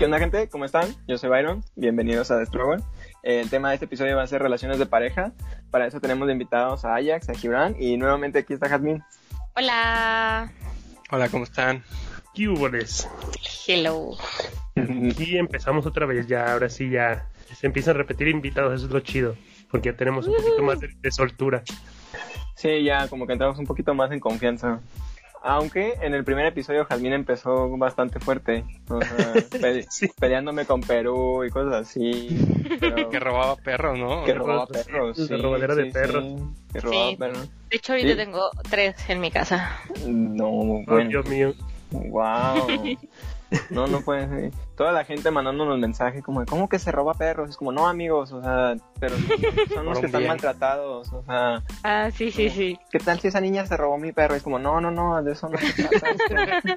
¿Qué onda, gente? ¿Cómo están? Yo soy Byron. Bienvenidos a The Struggle. El tema de este episodio va a ser relaciones de pareja. Para eso tenemos de invitados a Ajax, a Gibran y nuevamente aquí está Jazmín. Hola. Hola, ¿cómo están? ¿Qué hubones? Hello. Y empezamos otra vez ya, ahora sí ya se empiezan a repetir invitados, eso es lo chido, porque ya tenemos un poquito más de, de soltura. Sí, ya como que entramos un poquito más en confianza. Aunque en el primer episodio Jazmín empezó bastante fuerte, o sea, pe- Sí. peleándome con Perú y cosas así. pero- Que robaba perros, ¿no? que robaba perros. sí, robadera de perros. sí, que robaba Sí. perros. De hecho, ahorita Sí. tengo tres en mi casa. No, Oh, bueno. Dios mío. Wow. No, no puede ser. Toda la gente mandándonos mensajes como, de, ¿cómo que se roba perros? Es como, no, amigos, o sea, pero son los que están maltratados, o sea, Ah, sí, sí, sí. ¿qué tal si esa niña se robó mi perro? Es como, no, no, no, de eso no se trata.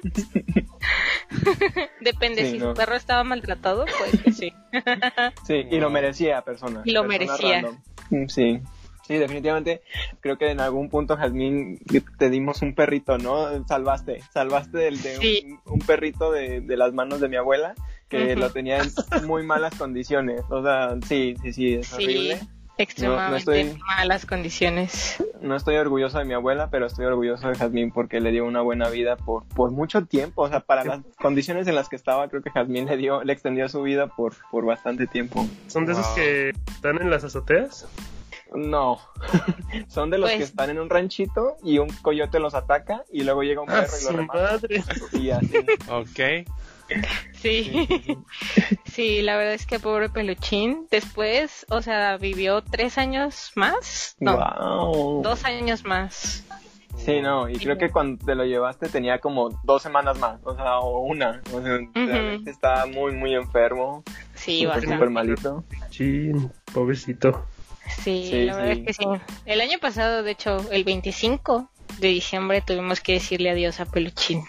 Depende, Sí, si no. su perro estaba maltratado, pues que sí. Sí, y lo merecía, persona. Y lo persona merecía. random. Sí. Sí, definitivamente creo que en algún punto, Jazmín, te dimos un perrito, ¿no? Salvaste, salvaste del, de Sí. un, un perrito de, de las manos de mi abuela que lo tenía en muy malas condiciones. O sea, sí, sí, sí, es Sí. horrible. Extremadamente estoy- malas condiciones. No estoy orgulloso de mi abuela, pero estoy orgulloso de Jazmín porque le dio una buena vida por, por mucho tiempo. O sea, para las condiciones en las que estaba, creo que Jazmín le dio, le extendió su vida por, por bastante tiempo. ¿Son de esos que están en las azoteas? No, son de los Pues- que están en un ranchito y un coyote los ataca y luego llega un ¡Ah, perro y su lo remata. madre! Y así. Ok. Sí. Sí, la verdad es que pobre peluchín. Después, o sea, vivió tres años más. No, Wow. dos años más. Sí, no, y creo que cuando te lo llevaste tenía como dos semanas más, o sea, o una. O sea, realmente estaba muy, muy enfermo, Sí, súper, bastante. súper malito. Chin, pobrecito. Sí, Sí, la verdad sí. es que sí. El año pasado, de hecho, el 25 de diciembre tuvimos que decirle adiós a Peluchín.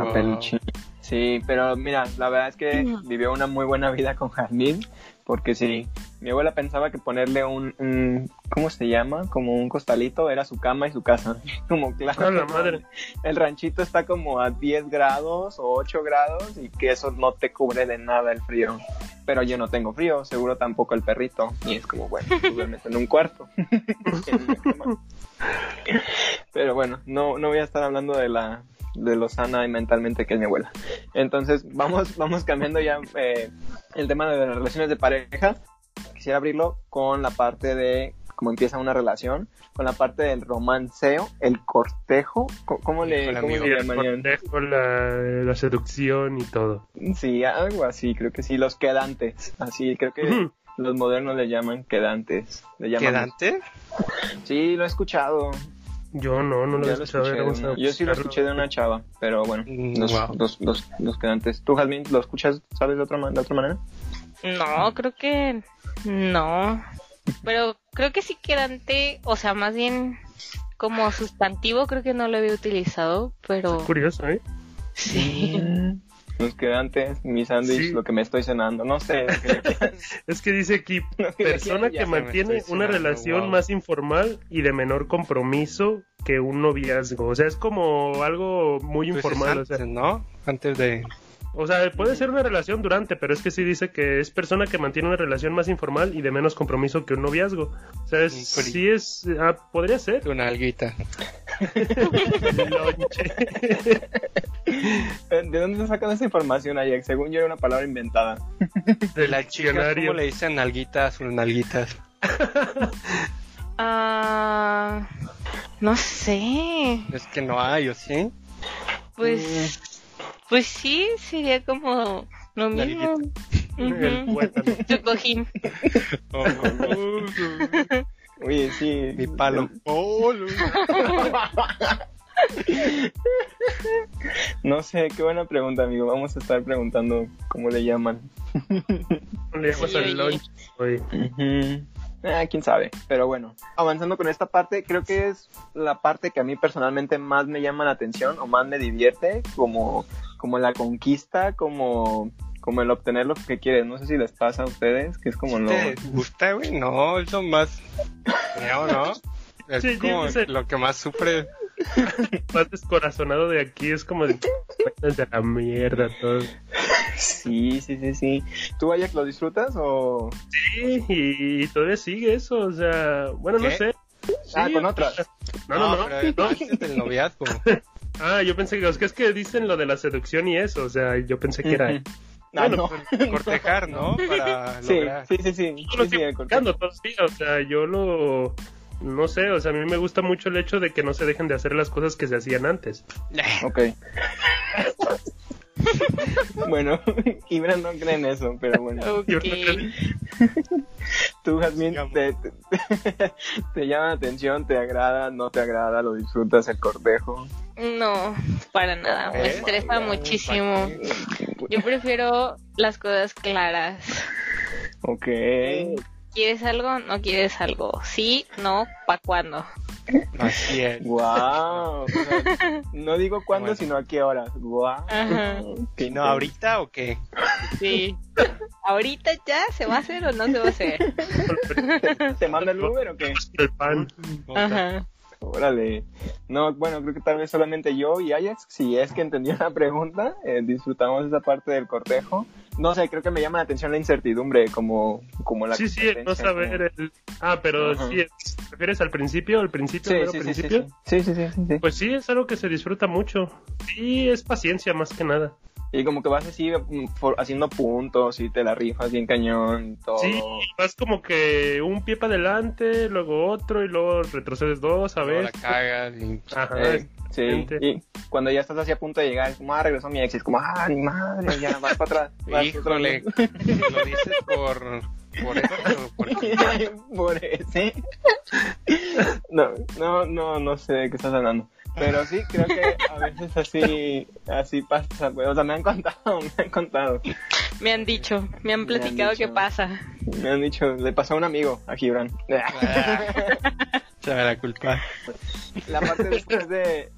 A peluchín. Sí, pero mira, la verdad es que Mm. vivió una muy buena vida con Jazmín, porque sí, mi abuela pensaba que ponerle un, un- ¿cómo se llama? Como un costalito era su cama y su casa. Como claro, ¡A la madre! el ranchito está como a 10 grados o 8 grados y que eso no te cubre de nada el frío. Pero yo no tengo frío, seguro tampoco el perrito. Y es como, bueno, pues me meto en un cuarto. En. Pero bueno, no, no voy a estar hablando de la de lo sana y mentalmente que es mi abuela. Entonces, vamos, vamos cambiando ya eh, el tema de las relaciones de pareja. Quisiera abrirlo con la parte de cómo empieza una relación, con la parte del romanceo, el cortejo, Co- ¿cómo le, cómo amigo. El cortejo, la, la seducción y todo. Sí, algo así, creo que sí, los quedantes, así, creo que los modernos le llaman quedantes. Le llaman ¿Quedante? Sí, lo he escuchado. Yo no, no lo he lo escuchado. escuché de vamos una- a yo sí lo escuché de una chava, pero bueno, Mm, los, wow. los, los, los quedantes. ¿Tú, Jasmine, lo escuchas, sabes de otra, ma- de otra manera? No, creo que no. Pero creo que sí quedante, o sea, más bien como sustantivo, creo que no lo había utilizado, pero Curioso, ¿eh? sí. Los quedantes, mi sándwich, Sí. lo que me estoy cenando, no sé. que Es que dice aquí, persona que mantiene una cenando, relación wow. más informal y de menor compromiso que un noviazgo. O sea, es como algo muy Pues es informal. O antes, sea, ¿no? Antes de... o sea, puede ser una relación durante, pero es que sí dice que es persona que mantiene una relación más informal y de menos compromiso que un noviazgo. O sea, es, sí es, ah, podría ser. Una alguita. ¿De dónde sacan esa información, Ajax? Según yo era una palabra inventada. Del diccionario. ¿cómo le dicen alguitas o nalguitas? Ah, no sé. Es que no hay, ¿o sí? Pues, pues sí, sería como lo mismo. Ujú. tuétano. Tu cojín. Oh, Oye, sí. mi palo. Oh, No sé, qué buena pregunta, amigo. Vamos a estar preguntando cómo le llaman. Le llamas Sí, al oye. lunch. oye. Ujú. Ah, quién sabe. Pero bueno, avanzando con esta parte, creo que es la parte que a mí personalmente más me llama la atención o más me divierte, como, como la conquista, como, como el obtener lo que quieres. No sé si les pasa a ustedes, que es como lo... ¿Te gusta, güey? No, eso más... Creo, ¿no? Es Sí, como lo que más sufre. Más descorazonado de aquí es como de. "Váyanse a la mierda todo. Sí, sí, sí, sí. ¿Tú, Ajax, lo disfrutas o...? Sí, y, todavía sigue eso, o sea, bueno, no sé. ah, Sí, con otras. No, no, no. pero no. antes del noviazgo. Ah, yo pensé que es que es que dicen lo de la seducción y eso, o sea, yo pensé que era... Ah, Bueno, no. Cortejar, ¿no? Para Sí, lograr. sí, sí, sí. Yo lo Sí, sí, estoy el cortejo. buscando todavía, o sea, yo lo... No sé, o sea, a mí me gusta mucho el hecho de que no se dejen de hacer las cosas que se hacían antes. Ok. bueno, Ibra no cree en eso, pero bueno. Ok. Yo no creo- Tú, te, te, te llama la atención, te agrada, no te agrada, lo disfrutas el cortejo. No, para nada. Me ¿Eh? estresa muchísimo. Yo prefiero las cosas claras. Ok. ¿Quieres algo? ¿No quieres algo? Sí, no, ¿pa' cuándo? Así es. Wow. no digo cuándo, Bueno. sino a qué horas. Wow. No, ahorita o qué? Sí. ¿Ahorita ya se va a hacer o no se va a hacer? ¿Te, te manda el Uber o qué? El pan. Ajá. Órale. No, bueno, creo que tal vez solamente yo y Ajax, si es que entendió la pregunta, eh, disfrutamos esa parte del cortejo. No sé, creo que me llama la atención la incertidumbre, como, como la Sí, sí, no saber el... Ah, pero sí, es- ¿te refieres al principio? ¿Al principio? Sí, sí, sí, sí, principio? sí, sí, sí, sí, sí. Pues sí, es algo que se disfruta mucho. Sí, es paciencia más que nada. Y como que vas así mm, for- haciendo puntos y te la rifas bien cañón y todo. Sí, vas como que un pie para adelante, luego otro y luego retrocedes dos a ver. la cagas y... Ajá, Eh, sí, y cuando ya estás así a punto de llegar, es como, ah, regresó mi ex, y es como, ah, mi madre, ya, vas para atrás. vas Híjole, para ¿lo dices por, por eso o porque atrás. Por ese. No, no, no, no sé de qué estás hablando. Pero sí, creo que a veces así, así pasa, pues, o sea, me han contado, me han contado. Me han dicho, me han Me han platicado dicho. qué pasa. Me han dicho, le pasó a un amigo, a Gibran. Échame la culpa. la parte después de,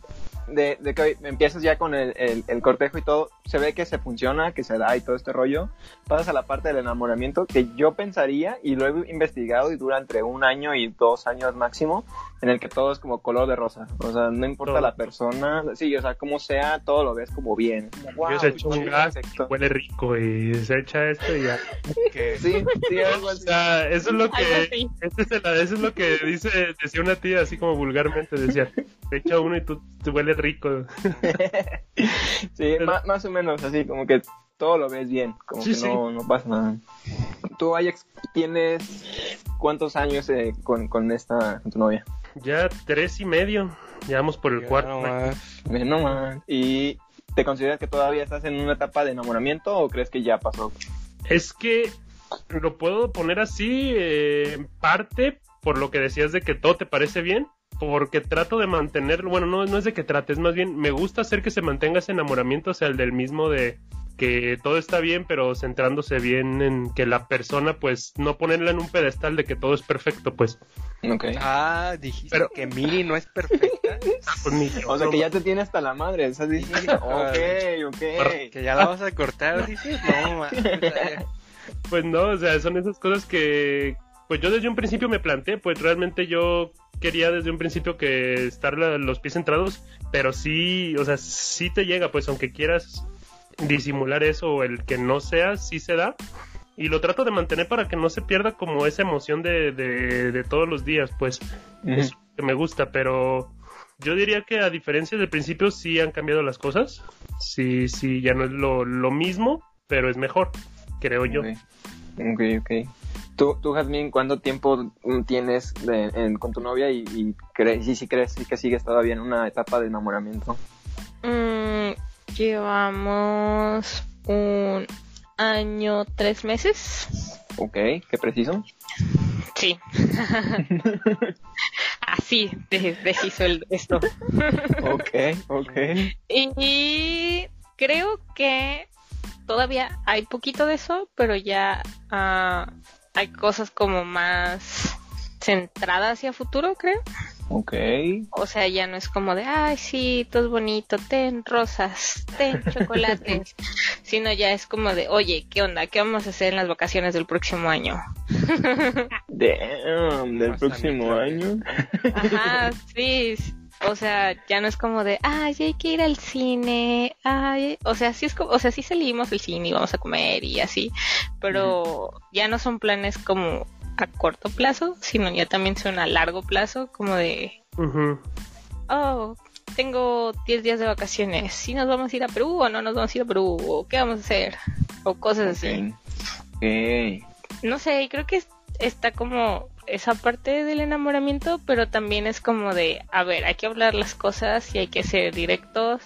de, de que empiezas ya con el, el, el cortejo y todo, se ve que se funciona, que se da y todo este rollo, pasas a la parte del enamoramiento que yo pensaría y lo he investigado y dura entre un año y dos años máximo, en el que todo es como color de rosa, o sea, no importa Todo. la persona, sí, o sea, como sea, todo lo ves como bien. Wow, se echo un qué gas, huele rico y se echa esto y ya. Que Sí, sí, algo O así. sea, eso es lo que este es el- eso es lo que dice decía una tía así como vulgarmente decía, te echa uno y tú te huele rico. Sí, más, más o menos así, como que todo lo ves bien, como Sí, que sí. no, no pasa nada. Tú, Ajax, tienes cuántos años eh, con, con esta, con tu novia? Ya tres y medio, ya vamos por el Ya cuarto. nomás. Ve nomás. ¿Y te consideras que todavía estás en una etapa de enamoramiento o crees que ya pasó? Es que lo puedo poner así, eh, en parte por lo que decías de que todo te parece bien, porque trato de mantenerlo, bueno, no, no es de que trates, más bien me gusta hacer que se mantenga ese enamoramiento, o sea, el del mismo de que todo está bien, pero centrándose bien en que la persona, pues, no ponerla en un pedestal de que todo es perfecto, pues. Ok. Ah, dijiste Pero- que Miri no es perfecta. pues, ni- O sea, que ya te tiene hasta la madre, estás diciendo, ok, ok. Que ya la vas a cortar, dices. No, man. Pues no, o sea, son esas cosas que, pues yo desde un principio me planteé, pues realmente yo quería desde un principio que estar la- los pies centrados, pero sí, o sea, sí te llega, pues aunque quieras disimular eso o el que no sea, sí se da. Y lo trato de mantener para que no se pierda como esa emoción de, de, de todos los días, pues Ujú. es lo que me gusta, pero yo diría que a diferencia del principio sí han cambiado las cosas. Sí, sí, ya no es lo, lo mismo, pero es mejor, creo yo. Ok, ok. Tú, tú Jazmín, ¿cuánto tiempo mm, tienes de- en- con tu novia y, y crees, y si crees que sigues todavía en una etapa de enamoramiento? Mm, llevamos un año, tres meses. Ok, qué preciso. Sí. Así de el, esto. Ok, ok. Y creo que todavía hay poquito de eso, pero ya ah, hay cosas como más centradas hacia futuro, creo. Ok. O sea, ya no es como de, ay, sí, todo es bonito, ten rosas, ten chocolates, sino ya es como de, oye, ¿qué onda? ¿Qué vamos a hacer en las vacaciones del próximo año? Damn, del próximo año. Ajá, sí. O sea, ya no es como de, ay, hay que ir al cine, ay, o sea, sí es como, o sea, sí salimos al cine y vamos a comer y así, pero ya no son planes como a corto plazo, sino ya también son a largo plazo, como de, oh, tengo 10 días de vacaciones, si nos vamos a ir a Perú o no nos vamos a ir a Perú, o qué vamos a hacer, o cosas así. No sé, creo que es- está como esa parte del enamoramiento, pero también es como de, a ver, hay que hablar las cosas y hay que ser directos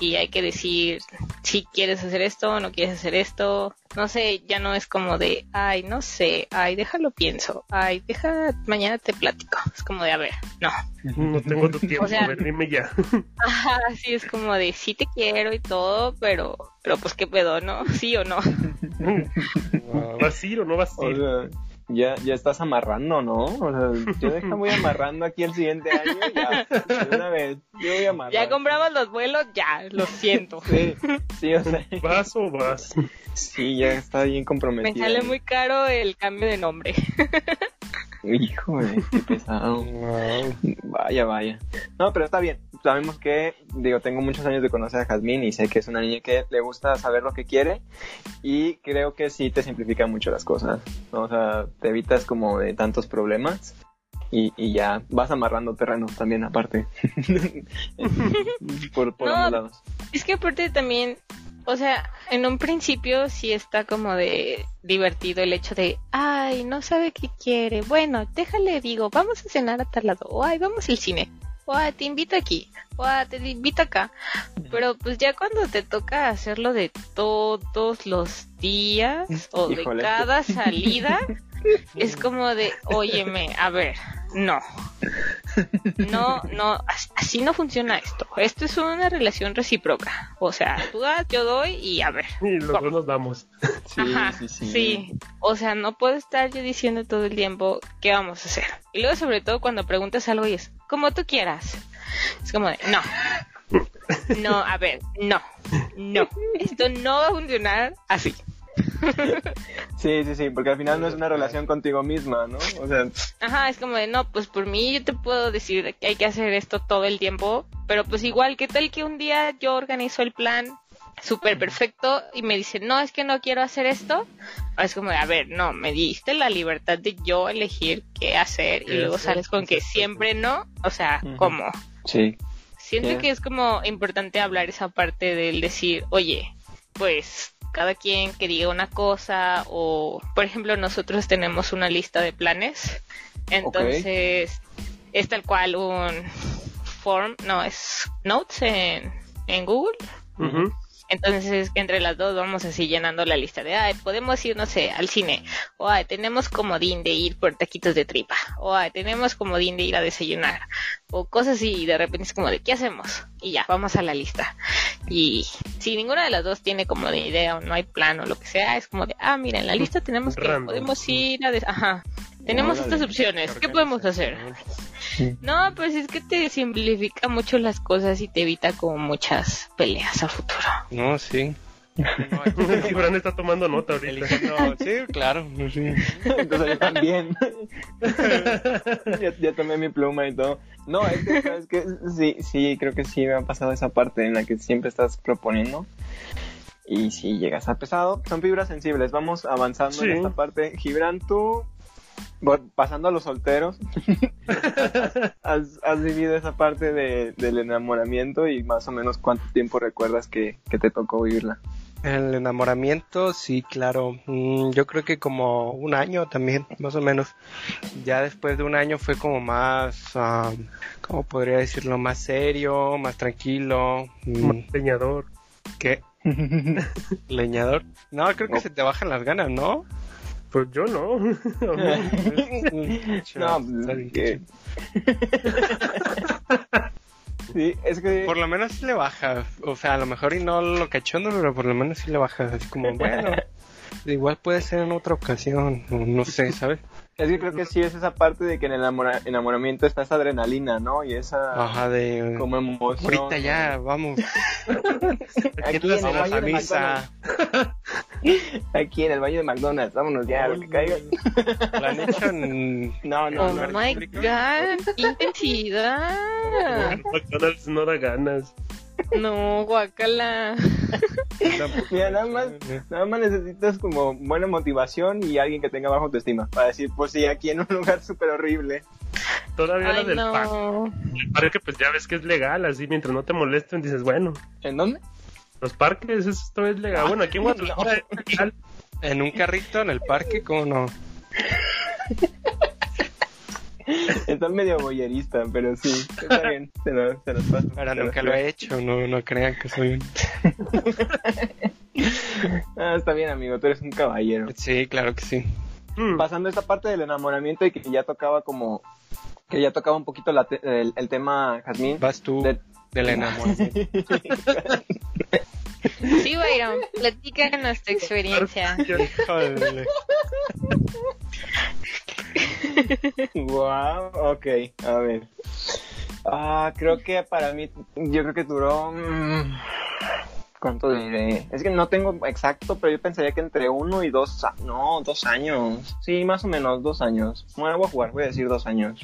y hay que decir si quieres hacer esto o no quieres hacer esto. No sé, ya no es como de, ay, no sé, ay, déjalo pienso, ay, deja, mañana te platico. Es como de, a ver, no. No tengo tu tiempo, O sea- a ver, dime ya. Ajá, sí, es como de, sí te quiero y todo, pero, pero pues qué pedo, ¿no? Sí o no. ¿Vas a ir o no vas a O ir? sea, ya, ya estás amarrando, ¿no? O sea, yo deja, voy amarrando aquí el siguiente año ya. De una vez, yo voy amarrando. Ya compramos los vuelos, ya, lo siento. Sí, sí, o sea, ¿Vas o vas? sí, ya está bien Me comprometido. sale muy caro el cambio de nombre. Híjole, qué pesado. Wow. Vaya, vaya. No, pero está bien. Sabemos que, digo, tengo muchos años de conocer a Jazmín y sé que es una niña que le gusta saber lo que quiere y creo que sí te simplifica mucho las cosas. ¿no? O sea, te evitas como de tantos problemas y, y ya vas amarrando terreno también aparte. por por No. ambos lados. Es que aparte también, o sea, en un principio sí está como de divertido el hecho de, ay, no sabe qué quiere. Bueno, déjale, digo, vamos a cenar a tal lado. O ay, vamos al cine. O ay, te invito aquí. O ay, te invito acá. Pero pues ya cuando te toca hacerlo de todos los días o Híjole. de cada salida, es como de, óyeme, a ver, no. No, no, as- así no funciona esto. Esto es una relación recíproca. O sea, tú das, yo doy y a ver. Y los dos nos damos. Sí, Ajá, sí, sí. sí. O sea, no puedo estar yo diciendo todo el tiempo qué vamos a hacer. Y luego, sobre todo, cuando preguntas algo y es como tú quieras. Es como de, no. No, a ver, no. No. Esto no va a funcionar así. Sí, sí, sí, porque al final no es una relación contigo misma, ¿no? O sea, Ajá, es como de, no, pues por mí yo te puedo decir que hay que hacer esto todo el tiempo, pero pues igual, ¿qué tal que un día yo organizo el plan súper perfecto y me dicen, no, es que no quiero hacer esto? Es como de, a ver, no, me diste la libertad de yo elegir qué hacer y ¿Qué luego sales con que siempre no, o sea. ¿cómo? sí. Siento Sí. que es como importante hablar esa parte del decir, oye, pues cada quien que diga una cosa o, por ejemplo, nosotros tenemos una lista de planes, entonces es tal cual un form, no, es notes en, en Google. Entonces, entre las dos vamos así llenando la lista de, ay, podemos ir, no sé, al cine, o ay, tenemos comodín de ir por taquitos de tripa, o ay, tenemos comodín de ir a desayunar, o cosas así, y de repente es como de, ¿qué hacemos? Y ya, vamos a la lista. Y si ninguna de las dos tiene como de idea o no hay plan o lo que sea, es como de, ah, mira, en la lista tenemos que, Random. podemos ir a, des- ajá, tenemos estas opciones, ¿qué podemos hacer? No, pues es que te simplifica mucho las cosas y te evita como muchas peleas a futuro. No, sí. No, Fran está tomando nota ahorita. sí, claro. Sí. Entonces yo también. ya, ya tomé mi pluma y todo. No, es que, sí, sí, creo que sí me ha pasado esa parte en la que siempre estás proponiendo. Y si llegas a pesado, son fibras sensibles. Vamos avanzando Sí. en esta parte. Gibran, tú, bueno, pasando a los solteros, has, has vivido esa parte de- del enamoramiento y más o menos cuánto tiempo recuerdas que, que te tocó vivirla. El enamoramiento, sí, claro. Mm, yo creo que como un año también, más o menos. Ya después de un año fue como más, ¿cómo podría decirlo? Más serio, más tranquilo. Mm, Leñador. ¿Qué? ¿Leñador? No, creo que No. se te bajan las ganas, ¿no? Pues yo no. no, que- sí, es que... Por lo menos sí le baja. O sea, a lo mejor y no lo cachondo, pero por lo menos sí le baja. Así como, bueno, igual puede ser en otra ocasión. o No sé, ¿sabes? Es que creo que sí es esa parte de que en el enamora- enamoramiento está esa adrenalina, ¿no? Y esa Ajá, de. como emoción. Ahorita ya, vamos. Aquí en el a de misa. Aquí en el baño de McDonald's, vámonos ya, lo que caiga. ¿Lo han hecho en... No, no, Oh no. my god, qué intensidad. McDonald's no da ganas. No, guacala. Mira, nada más, nada más necesitas como buena motivación y alguien que tenga baja autoestima para decir, pues sí, aquí en un lugar súper horrible. Todavía la Ay, del parque. El parque, pues ya ves que es legal, así mientras no te molesten, dices, bueno, ¿En dónde? los parques, esto es legal. Bueno, aquí en Guadalajara es legal. En un carrito en el parque, ¿cómo no? Está medio boyerista, pero sí, está bien, se lo, se los paso. Ahora Se los nunca lo he hecho, no, no crean que soy un... Ah, está bien, amigo, tú eres un caballero. Sí, claro que sí. Mm, Pasando esta parte del enamoramiento y que ya tocaba como, que ya tocaba un poquito la te- el, el tema, Jazmín. Vas tú de- del enamoramiento. Sí, Byron, platícanos tu experiencia. Wow, ok, a ver. Ah, creo que para mí, yo creo que duró. mm, ¿Cuánto diré? Es que no tengo exacto, pero yo pensaría que entre uno y dos. No, dos años. Sí, más o menos dos años. Bueno, voy a jugar, voy a decir dos años.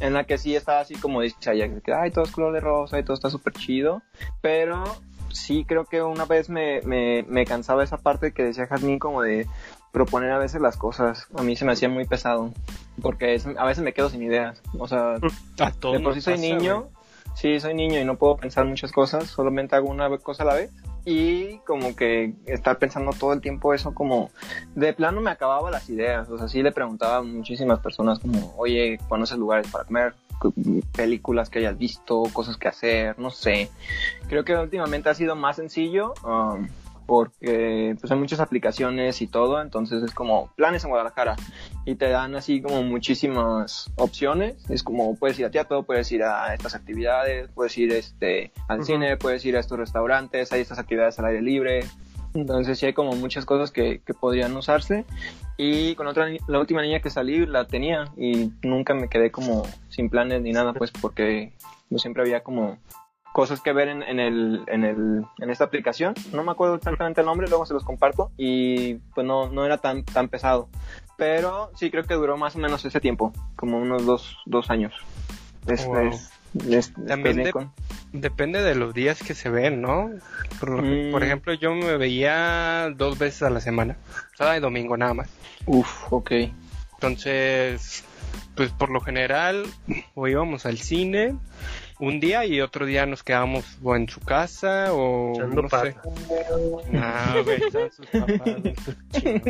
En la que sí estaba así como dice Ajax, que ay, todo es color de rosa y todo está súper chido. Pero sí creo que una vez me, me, me cansaba esa parte que decía Jazmín como de proponer a veces las cosas. A mí se me hacía muy pesado. Porque es- a veces me quedo sin ideas. O sea, A todos de por sí soy pasa, niño. Sí, soy niño y no puedo pensar muchas cosas. Solamente hago una cosa a la vez. Y como que estar pensando todo el tiempo eso como... De plano me acababa las ideas. O sea, sí le preguntaba a muchísimas personas como, oye, ¿conoces lugares para comer? películas que hayas visto, cosas que hacer, no sé. Creo que últimamente ha sido más sencillo um, porque pues hay muchas aplicaciones y todo, entonces es como planes en Guadalajara y te dan así como muchísimas opciones. Es como puedes ir a teatro, puedes ir a estas actividades, puedes ir este al Ujú. cine, puedes ir a estos restaurantes, hay estas actividades al aire libre. Entonces sí hay como muchas cosas que, que podrían usarse. Y con otra, la última niña que salí la tenía y nunca me quedé como sin planes ni nada, pues porque yo siempre había como cosas que ver en, en el, en el, en esta aplicación. No me acuerdo exactamente el nombre, luego se los comparto y pues no, no era tan, tan pesado. Pero sí creo que duró más o menos ese tiempo, como unos dos, dos años. Es- Wow. es- es- También de- con- Depende de los días que se ven, ¿no? Por, Mm. por ejemplo, yo me veía dos veces a la semana, sábado y domingo nada más. Uf, ok. Entonces, pues por lo general, o íbamos al cine un día y otro día nos quedábamos o en su casa o Echando no sé. pata. Ah, güey, sus papás. güey, sus chinos.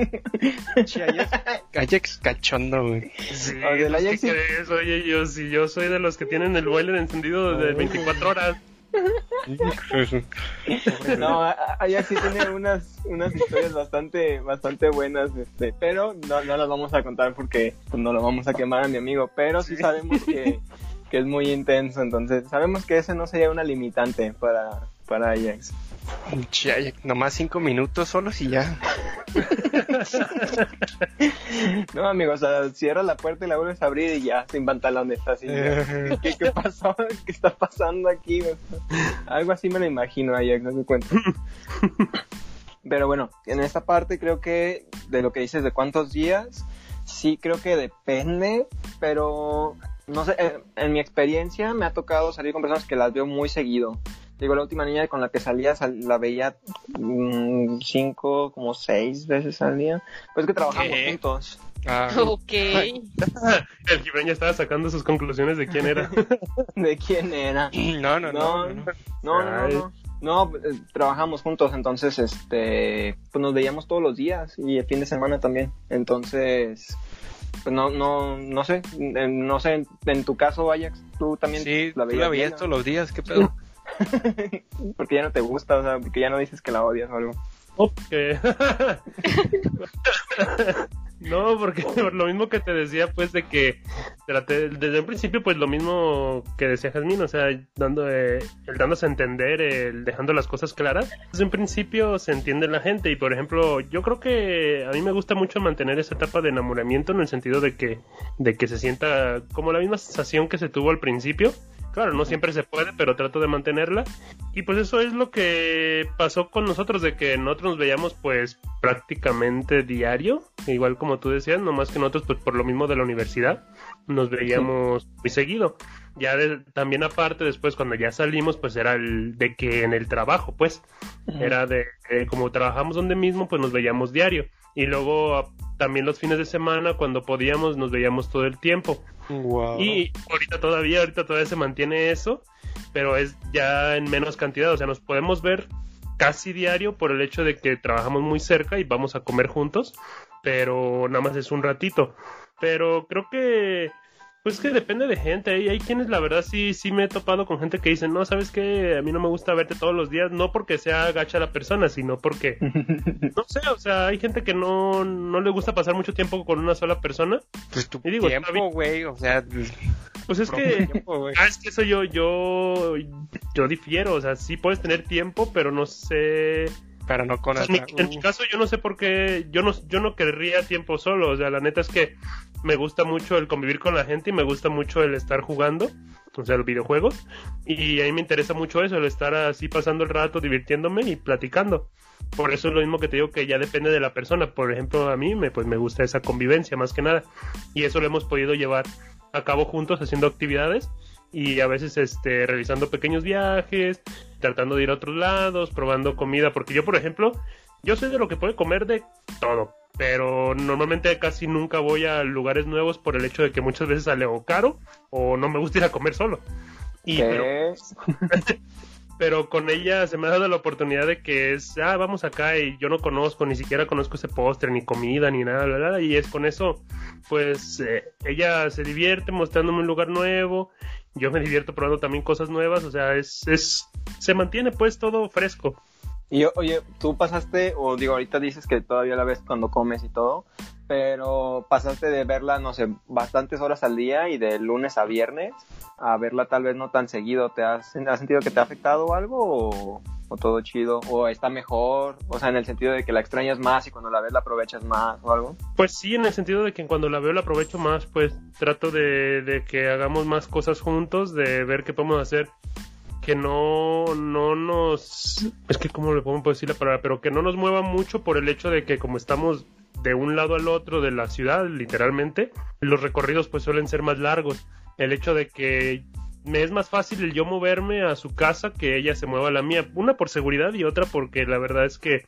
Che, Ajax, Ajax cachondo, güey. Sí, O del ¿qué Ajax sí. crees? Oye, yo, si yo soy de los que tienen el boiler encendido de 24 horas. No, Ajax sí tiene unas, unas historias bastante, bastante buenas, este, pero no, no las vamos a contar porque pues, no lo vamos a quemar a mi amigo, pero sí, sabemos que, que es muy intenso, entonces sabemos que ese no sería una limitante para, para Ajax. Che, Ajax, nomás cinco minutos solos y ya. No, amigo, o sea, cierras la puerta y la vuelves a abrir y ya, sin pantalones, así. ya. ¿Qué, qué pasó? ¿Qué está pasando aquí? Algo así me lo imagino, Ajax, no se cuenta. Pero bueno, en esta parte creo que de lo que dices de cuántos días, sí creo que depende, pero no sé, en, en mi experiencia me ha tocado salir con personas que las veo muy seguido. Digo, la última niña con la que salía sal- la veía mm, cinco, como seis veces al día. Pues que trabajamos ¿Qué? juntos. Ah, Ok. El Gibran ya estaba sacando sus conclusiones de quién era. ¿De quién era? no, no, no. No, no, no, no, no, no. No, eh, trabajamos juntos, entonces, este, pues nos veíamos todos los días y el fin de semana también. Entonces, pues no, no, no sé, no sé, en, en tu caso, Ajax, tú también Sí, la tú veías, la veías todos los días, ¿qué pedo? ¿no? porque ya no te gusta, o sea, porque ya no dices que la odias o algo. No, porque... no, porque por lo mismo que te decía, pues, de que desde un principio, pues, lo mismo que decía Jazmín, o sea, dando, eh, el dándose a entender, el dejando las cosas claras, desde un principio se entiende la gente. Y, por ejemplo, yo creo que a mí me gusta mucho mantener esa etapa de enamoramiento en el sentido de que, de que se sienta como la misma sensación que se tuvo al principio, Claro, no siempre se puede, pero trato de mantenerla. Y pues eso es lo que pasó con nosotros, de que nosotros nos veíamos pues prácticamente diario, igual como tú decías, nomás que nosotros pues por lo mismo de la universidad nos veíamos muy seguido. Ya de- también aparte después cuando ya salimos pues era el de que en el trabajo pues era de eh, como trabajamos donde mismo pues nos veíamos diario y luego a- también los fines de semana cuando podíamos nos veíamos todo el tiempo. Wow. Y ahorita todavía, ahorita todavía se mantiene eso, pero es ya en menos cantidad, o sea, nos podemos ver casi diario por el hecho de que trabajamos muy cerca y vamos a comer juntos, pero nada más es un ratito. Pero creo que pues que depende de gente, hay, hay quienes la verdad sí sí me he topado con gente que dicen, "No, sabes que a mí no me gusta verte todos los días, no porque sea gacha la persona, sino porque no sé, o sea, hay gente que no no le gusta pasar mucho tiempo con una sola persona. pues tu y digo, tiempo, güey, o sea, Pues es que tiempo. Ah, es que eso yo, yo, yo difiero, o sea, sí puedes tener tiempo, pero no sé. Pero no con O sea, en, mi, en mi caso, yo no sé por qué, yo no, yo no querría tiempo solo, o sea, la neta es que me gusta mucho el convivir con la gente y me gusta mucho el estar jugando, o sea, los videojuegos, y a mí me interesa mucho eso, el estar así pasando el rato, divirtiéndome y platicando. Por eso es lo mismo que te digo que ya depende de la persona. Por ejemplo, a mí me, pues me gusta esa convivencia más que nada. Y eso lo hemos podido llevar a cabo juntos haciendo actividades y a veces este realizando pequeños viajes, tratando de ir a otros lados, probando comida, porque yo por ejemplo, yo soy de lo que puede comer de todo, pero normalmente casi nunca voy a lugares nuevos por el hecho de que muchas veces sale o caro o no me gusta ir a comer solo. Y pero, pero con ella se me ha dado la oportunidad de que es, ah, vamos acá y yo no conozco, ni siquiera conozco ese postre, ni comida, ni nada, bla, bla, bla, y es con eso, pues eh, ella se divierte mostrándome un lugar nuevo, yo me divierto probando también cosas nuevas, o sea, es, es, se mantiene pues todo fresco. Y oye, tú pasaste, o digo, ahorita dices que todavía la ves cuando comes y todo, pero pasaste de verla, no sé, bastantes horas al día y de lunes a viernes a verla tal vez no tan seguido. ¿Te has, sentido que te ha afectado algo o, todo chido? ¿O está mejor? O sea, en el sentido de que la extrañas más y cuando la ves la aprovechas más o algo. Pues sí, en el sentido de que cuando la veo la aprovecho más, pues trato de que hagamos más cosas juntos, de ver qué podemos hacer que no, no nos... Es que cómo le podemos decir la palabra, pero que no nos mueva mucho por el hecho de que como estamos de un lado al otro de la ciudad, literalmente, los recorridos pues suelen ser más largos. El hecho de que me es más fácil el yo moverme a su casa que ella se mueva a la mía. Una por seguridad y otra porque la verdad es que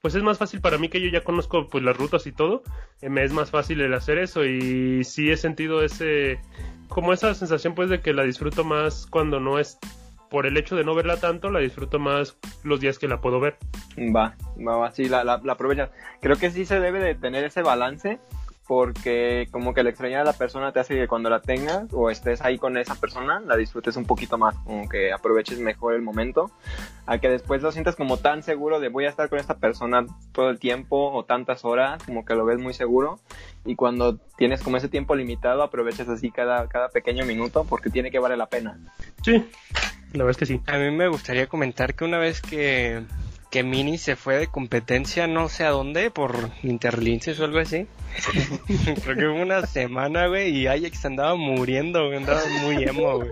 pues es más fácil para mí que yo ya conozco pues las rutas y todo, eh, me es más fácil el hacer eso y sí he sentido ese como esa sensación pues de que la disfruto más cuando no es por el hecho de no verla tanto, la disfruto más los días que la puedo ver. Va, va, va, sí, la, la, la aprovechas. Creo que sí se debe de tener ese balance porque como que el extrañar a la persona te hace que cuando la tengas o estés ahí con esa persona la disfrutes un poquito más, como que aproveches mejor el momento, a que después lo sientas como tan seguro de voy a estar con esta persona todo el tiempo o tantas horas, como que lo ves muy seguro y cuando tienes como ese tiempo limitado aprovechas así cada, cada pequeño minuto porque tiene que valer la pena. Sí, la verdad es que sí. A mí me gustaría comentar que una vez que, que Mini se fue de competencia no sé a dónde, por Interlinces o algo así. Creo que fue una semana, güey, y Ajax andaba muriendo, güey, andaba muy emo, güey.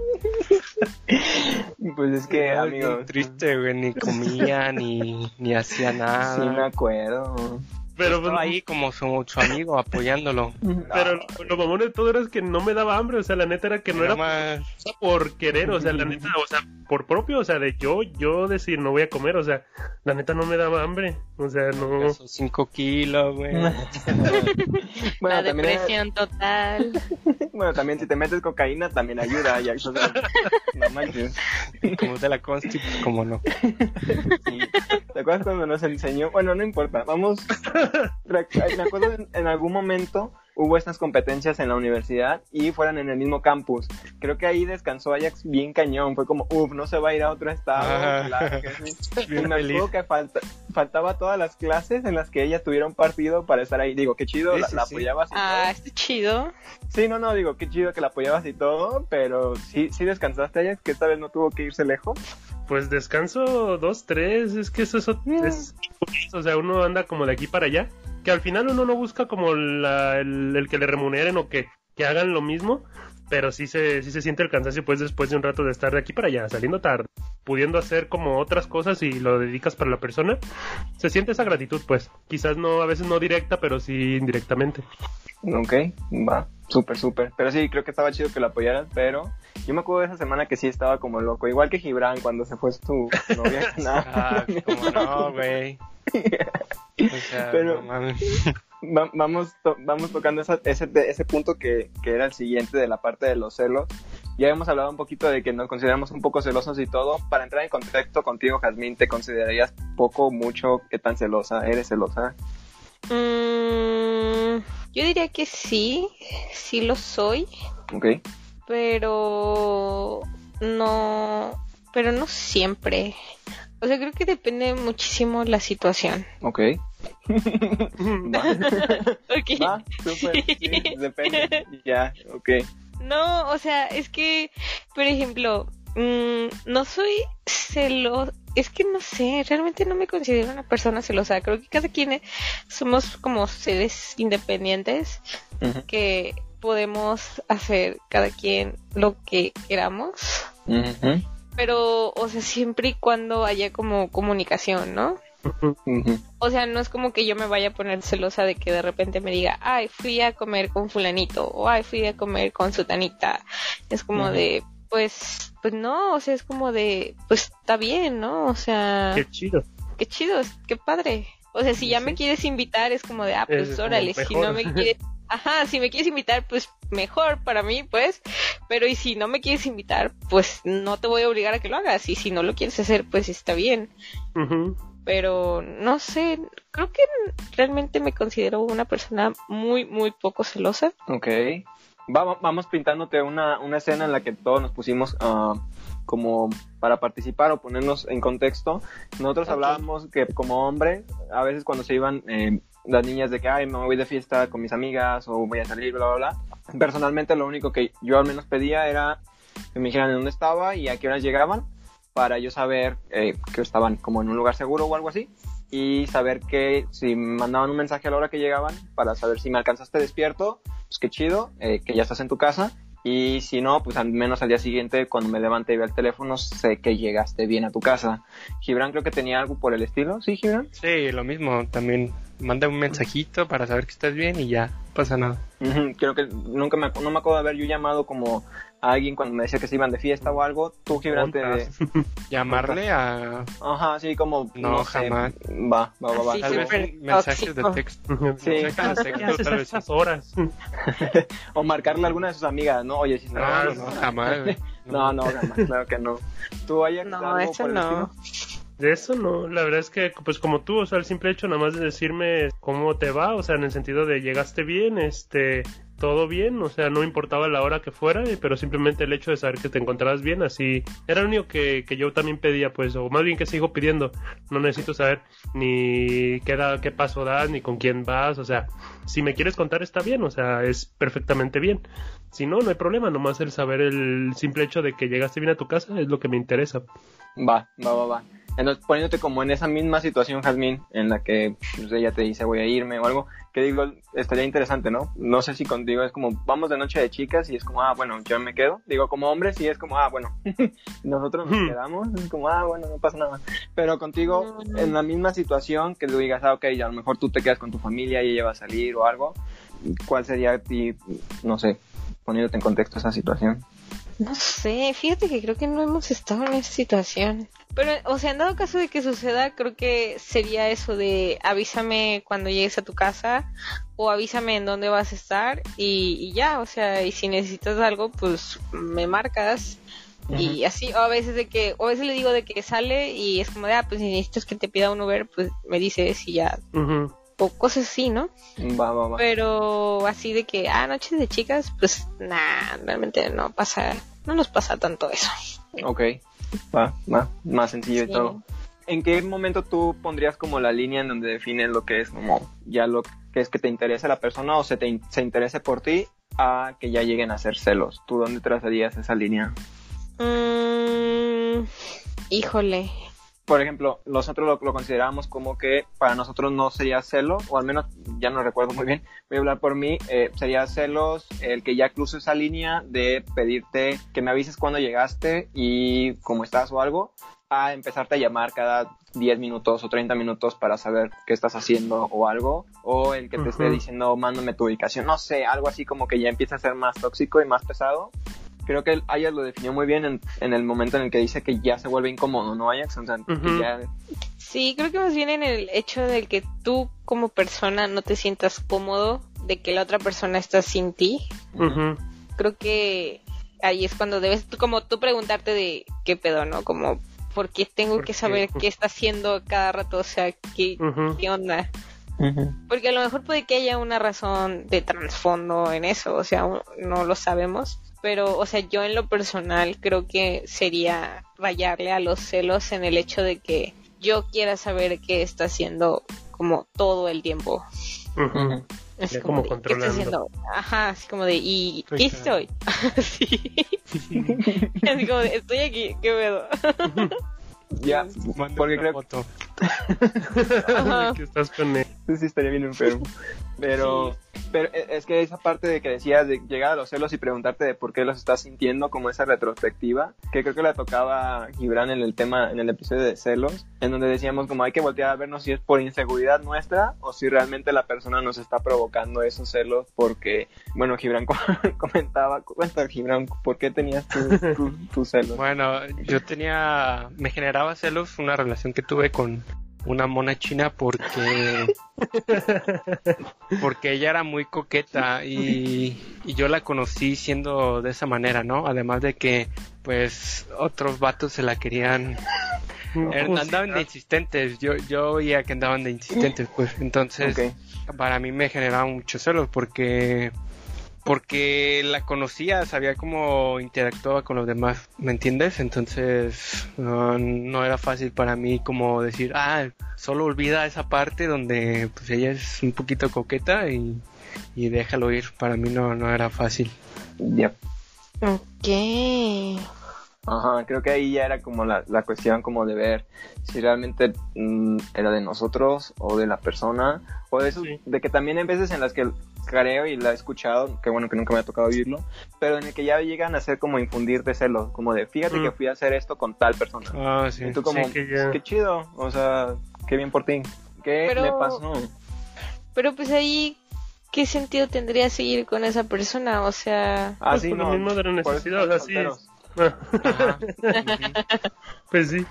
Pues es que, bien amigos, triste, güey, ni comía, ni, ni hacía nada. sí me acuerdo. Pero, pues, ahí como su, su amigo apoyándolo. pero lo, lo mamón de todo era que no me daba hambre, o sea, la neta era que no era más... por querer, o sea, la neta, o sea, por propio, o sea, de yo, yo decir no voy a comer, o sea, la neta no me daba hambre, o sea, no. Esos 5 kilos, güey. bueno, la también, depresión total. bueno, también si te metes cocaína también ayuda. Ya, o sea, no manches. Como de la consti, pues, como no. Sí. ¿Te acuerdas cuando nos enseñó? Bueno, no importa. Vamos. Me acuerdo en, en algún momento hubo estas competencias en la universidad y fueran en el mismo campus. Creo que ahí descansó Ajax bien cañón. Fue como, uff, no se va a ir a otro estado. Ah. claro que sí. Y me acuerdo que falta- faltaba todas las clases en las que ella tuviera un partido para estar ahí. Digo, qué chido, Sí, la, sí, la sí. apoyabas y Ah, todo. está chido. Sí, no, no, digo, qué chido que la apoyabas y todo, pero sí, sí descansaste Ajax, que esta vez no tuvo que irse lejos. Pues descanso dos, tres, es que eso es, ot- es- o sea, uno anda como de aquí para allá, que al final uno no busca como la- el, el que le remuneren o que, que hagan lo mismo, pero sí se, sí se siente el cansancio pues después de un rato de estar de aquí para allá, saliendo tarde, pudiendo hacer como otras cosas y lo dedicas para la persona, se siente esa gratitud pues, quizás no, a veces no directa, pero sí indirectamente. Ok, va, súper, súper. Pero sí, creo que estaba chido que lo apoyaras, pero yo me acuerdo de esa semana que sí estaba como loco, igual que Gibran cuando se fue su novia. ah, como no, güey. O sea, Pero- no mames. Va- vamos, to- vamos tocando esa- ese, ese punto que, que era el siguiente de la parte de los celos. Ya hemos hablado un poquito de que nos consideramos un poco celosos y todo. Para entrar en contexto contigo, Jazmín, ¿te considerarías poco, mucho, qué tan celosa? ¿Eres celosa? Mm, yo diría que sí, sí lo soy, Ok. pero no, pero no siempre. O sea, creo que depende muchísimo la situación. Ok. Va. Ok. Va, súper. Sí, depende. Ya, ok. No, o sea, es que, por ejemplo, mm, no soy celosa. Es que no sé, realmente no me considero una persona celosa. Creo que cada quien eh, somos como seres independientes que podemos hacer cada quien lo que queramos. Pero, o sea, siempre y cuando haya como comunicación, ¿no? O sea, no es como que yo me vaya a poner celosa de que de repente me diga, ay, fui a comer con fulanito, o ay, fui a comer con sutanita. Es como de, pues, pues no, o sea, es como de, pues está bien, ¿no? O sea, Qué chido. qué chido, qué padre. O sea, si ya me quieres invitar, es como de, ah, Es pues órale, si no me quieres, ajá, si me quieres invitar, pues mejor para mí, pues, pero y si no me quieres invitar, pues no te voy a obligar a que lo hagas, y si no lo quieres hacer, pues está bien Ujú. Pero no sé, creo que realmente me considero una persona muy, muy poco celosa. Ok. Va- vamos pintándote una, una escena en la que todos nos pusimos ah, como para participar o ponernos en contexto. Nosotros Ok. hablábamos que como hombre, a veces cuando se iban eh, las niñas de que, ay, me voy de fiesta con mis amigas o voy a salir, bla, bla, bla. Personalmente lo único que yo al menos pedía era que me dijeran dónde estaba y a qué horas llegaban para yo saber eh, que estaban como en un lugar seguro o algo así y saber que si mandaban un mensaje a la hora que llegaban para saber si me alcanzaste despierto, pues qué chido, eh, que ya estás en tu casa y si no, pues al menos al día siguiente cuando me levante y vea el teléfono sé que llegaste bien a tu casa. Gibran creo que tenía algo por el estilo, ¿sí Gibran? Sí, lo mismo. También manda un mensajito para saber que estás bien y ya, pasa nada. Creo que nunca me, no me acuerdo de haber yo llamado como a alguien cuando me decía que se iban de fiesta o algo. Tú te... Ontas. Llamarle a... Ajá, sí, como... No, jamás. Va, va, va, va. Tal vez mensajes de texto. Sí. Mensajes de ¿Qué texto, tal a vez horas? O marcarle a alguna de sus amigas, ¿no? Oye, si No, está- no, jamás, güey. No, no, jamás, claro que no. ¿Tú Ajax, No, algo eso no. De eso no, la verdad es que pues como tú, o sea, el simple hecho nada más de decirme cómo te va, o sea, en el sentido de llegaste bien, este, todo bien, o sea, no importaba la hora que fuera, pero simplemente el hecho de saber que te encontrabas bien, así, era lo único que, que yo también pedía, pues, o más bien que sigo pidiendo, no necesito saber ni qué, da, qué paso das, ni con quién vas, o sea, si me quieres contar está bien, o sea, es perfectamente bien, si no, no hay problema, nomás el saber el simple hecho de que llegaste bien a tu casa es lo que me interesa. Va, va, va, va. Entonces, poniéndote como en esa misma situación, Jazmín, en la que pues, ella te dice voy a irme o algo, que digo, estaría interesante, ¿no? No sé si contigo es como, vamos de noche de chicas y es como, ah, bueno, yo me quedo. Digo, como hombre sí es como, ah, bueno, nosotros nos Hmm. quedamos, es como, ah, bueno, no pasa nada. Pero contigo, No, no. en la misma situación, que tú digas, ah, ok, a lo mejor tú te quedas con tu familia y ella va a salir o algo, ¿cuál sería a ti, no sé, poniéndote en contexto esa situación? No sé, fíjate que creo que no hemos estado en esa situación. Pero, o sea, en dado caso de que suceda, creo que sería eso de avísame cuando llegues a tu casa o avísame en dónde vas a estar y, y ya, o sea, y si necesitas algo, pues me marcas y así, o a veces de que, o a veces le digo de que sale y es como de, ah, pues si necesitas que te pida un Uber, pues me dices y ya. O cosas así, ¿no? Va, va, va. Pero así de que, ah, noches de chicas, pues nah, realmente no pasa, no nos pasa tanto eso. Ok, va, va, más sencillo y Sí. todo. ¿En qué momento tú pondrías como la línea en donde defines lo que es como ya lo que es que te interese la persona o se te in- se interese por ti a que ya lleguen a ser celos? ¿Tú dónde trazarías esa línea? Mm, híjole, por ejemplo, nosotros lo, lo consideramos como que para nosotros no sería celos, o al menos ya no recuerdo muy bien, voy a hablar por mí, eh, sería celos el que ya cruzo esa línea de pedirte que me avises cuando llegaste y cómo estás o algo, a empezarte a llamar cada 10 minutos o 30 minutos para saber qué estás haciendo o algo, o el que te esté Ujú. diciendo mándame tu ubicación, no sé, algo así como que ya empieza a ser más tóxico y más pesado. Creo que Ajax lo definió muy bien en, en el momento en el que dice que ya se vuelve incómodo, ¿no, Ajax? O sea, que Ujú. ya Sí, creo que más bien en el hecho de que tú como persona no te sientas cómodo de que la otra persona está sin ti. Creo que ahí es cuando debes tú, como tú preguntarte de qué pedo, ¿no? Como por qué tengo ¿Por que qué? saber qué está haciendo cada rato, o sea, qué, qué onda. Porque a lo mejor puede que haya una razón de trasfondo en eso, o sea, no lo sabemos. Pero, o sea, yo en lo personal creo que sería rayarle a los celos en el hecho de que yo quiera saber qué está haciendo como todo el tiempo. Ujú. Así Ya como, como de, ¿qué está haciendo? controlando. Ajá, así como de, ¿y Estoy qué hoy? sí. así como de, estoy aquí, ¿qué pedo? Ya, porque creo foto. Que estás con él. sí estaría bien enfermo. Pero, pero e- es que esa parte de que decías de llegar a los celos y preguntarte de por qué los estás sintiendo, como esa retrospectiva, que creo que la tocaba Gibran en el tema, en el episodio de celos, en donde decíamos como hay que voltear a vernos si es por inseguridad nuestra o si realmente la persona nos está provocando esos celos porque, bueno, Gibran co- comentaba, cuenta Gibran, ¿por qué tenías tus tu, tus celos? Bueno, yo tenía, me generaba celos una relación que tuve con una mona china porque porque ella era muy coqueta y, y yo la conocí siendo de esa manera, ¿no? Además de que pues otros vatos se la querían eh, andaban de insistentes, yo yo oía que andaban de insistentes, pues. Entonces para mí me generaba muchos celos porque porque la conocía, sabía cómo interactuaba con los demás, ¿me entiendes? Entonces no, no era fácil para mí como decir, ah, solo olvida esa parte donde pues ella es un poquito coqueta y, y déjalo ir. Para mí no, no era fácil. Yep. Ok. Ajá, creo que ahí ya era como la, la cuestión como de ver si realmente mm, era de nosotros o de la persona o de eso, Sí. de que también hay veces en las que creo y la he escuchado, que bueno que nunca me ha tocado oírlo, pero en el que ya llegan a ser como infundir de celos, como de fíjate Mm. que fui a hacer esto con tal persona. Ah, sí. y tú como, Sí, que ya- qué chido, o sea, qué bien por ti. ¿Qué Pero- me pasó? Pero pues ahí, ¿qué sentido tendría seguir con esa persona? O sea, Ah, Pues sí, por lo mismo de la necesidad, o sea, están sí. solteros. Ajá. Pues sí.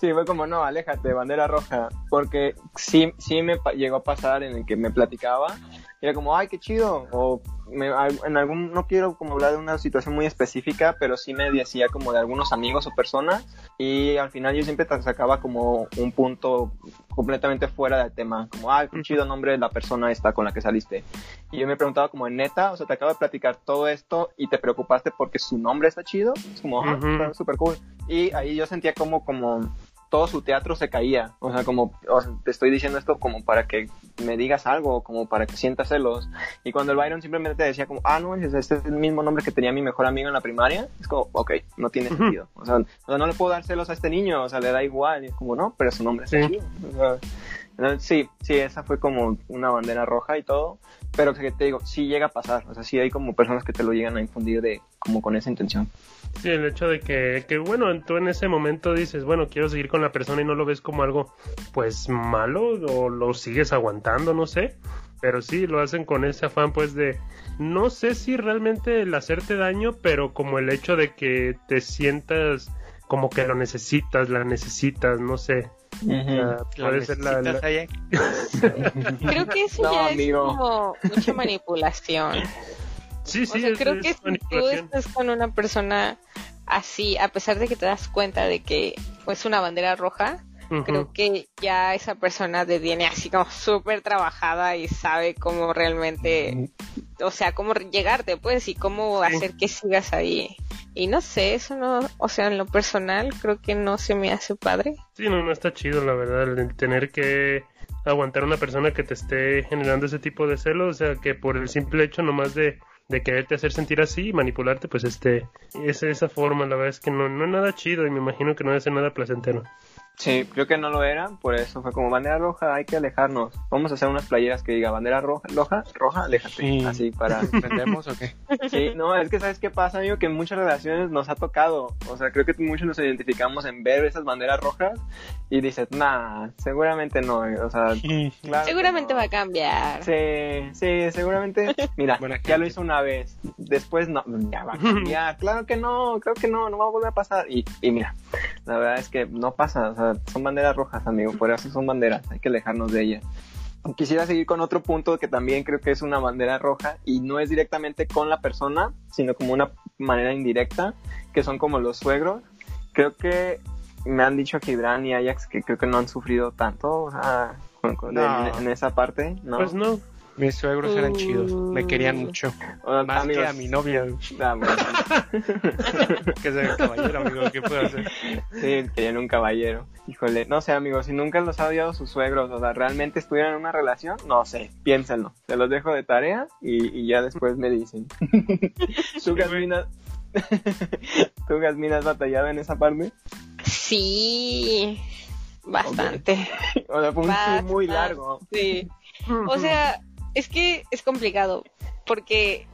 Sí, fue como, no, aléjate, bandera roja. Porque sí, sí me pa- llegó a pasar en el que me platicaba. Y era como, ay, qué chido. O me- en algún, no quiero como hablar de una situación muy específica, pero sí me decía como de algunos amigos o personas. Y al final yo siempre te sacaba como un punto completamente fuera del tema. Como, ay, qué chido nombre de la persona esta con la que saliste. Y yo me preguntaba como, neta, o sea, te acabo de platicar todo esto y te preocupaste porque su nombre está chido. Es como, ajá, Ujú. está súper cool. Y ahí yo sentía como, como todo su teatro se caía. O sea, como, o sea, te estoy diciendo esto como para que me digas algo, como para que sientas celos. Y cuando el Byron simplemente decía como, ah, no, este es el mismo nombre que tenía mi mejor amigo en la primaria, es como, ok, no tiene sentido. O sea, o sea, no le puedo dar celos a este niño, o sea, le da igual. Y es como, no, pero su nombre está Sí. chido. O sea, sí, sí, esa fue como una bandera roja y todo. Pero que te digo, sí llega a pasar. O sea, sí hay como personas que te lo llegan a infundir de como con esa intención. Sí, el hecho de que, que, bueno, tú en ese momento dices, bueno, quiero seguir con la persona y no lo ves como algo, pues, malo o lo sigues aguantando, no sé. Pero sí, lo hacen con ese afán, pues, de, no sé si realmente el hacerte daño, pero como el hecho de que te sientas como que lo necesitas, la necesitas, no sé. O sea, ¿La puede ser la- la- necesitas, Ajax? creo que eso No, ya amigo. es como mucha manipulación. Sí, o sí, sea, es, creo es que si tú estás con una persona así, a pesar de que te das cuenta de que es una bandera roja, creo que ya esa persona te viene así como súper trabajada y sabe cómo realmente, o sea, cómo llegarte, pues, y cómo hacer que sigas ahí. Y no sé, eso no, o sea, en lo personal creo que no se me hace padre. Sí, no, no está chido, la verdad, el tener que aguantar a una persona que te esté generando ese tipo de celos, o sea, que por el simple hecho nomás de, de quererte hacer sentir así y manipularte, pues este, es esa forma, la verdad es que no, no es nada chido y me imagino que no debe ser nada placentero. Sí, creo que no lo era, por eso fue como bandera roja, hay que alejarnos. Vamos a hacer unas playeras que diga bandera roja, roja, roja, aléjate. Sí. Así para. ¿Entendemos o qué? Sí, no, es que sabes qué pasa, amigo, que en muchas relaciones nos ha tocado. O sea, creo que muchos nos identificamos en ver esas banderas rojas y dices, nah, seguramente no. O sea, claro que Seguramente no. va a cambiar. Sí, sí, seguramente. Mira, ya lo hizo una vez. Después no, ya va a cambiar. Claro que no, creo que no, no va a volver a pasar. Y, y mira, la verdad es que no pasa. O sea, son banderas rojas, amigo. Por eso son banderas. Hay que alejarnos de ellas. Quisiera seguir con otro punto que también creo que es una bandera roja y no es directamente con la persona, sino como una manera indirecta, que son como los suegros. Creo que me han dicho que Ibran y Ajax que creo que no han sufrido tanto o sea, con- con- No. en, en esa parte, ¿no? Pues no. Mis suegros eran chidos, me querían mucho. O- Más amigos, que a mi novia, ah, que es el caballero, amigo, ¿qué puedo hacer? sí, querían un caballero. Híjole, no sé, amigos, si nunca los ha odiado sus suegros, o sea, realmente estuvieran en una relación, no sé, piénsenlo. Se los dejo de tarea y, y ya después me dicen. ¿Tú, Gasmina, ¿Tú, Gasmina, has batallado en esa parte? Sí, bastante. O sea, fue un sí muy largo. Sí. O sea, es que es complicado porque,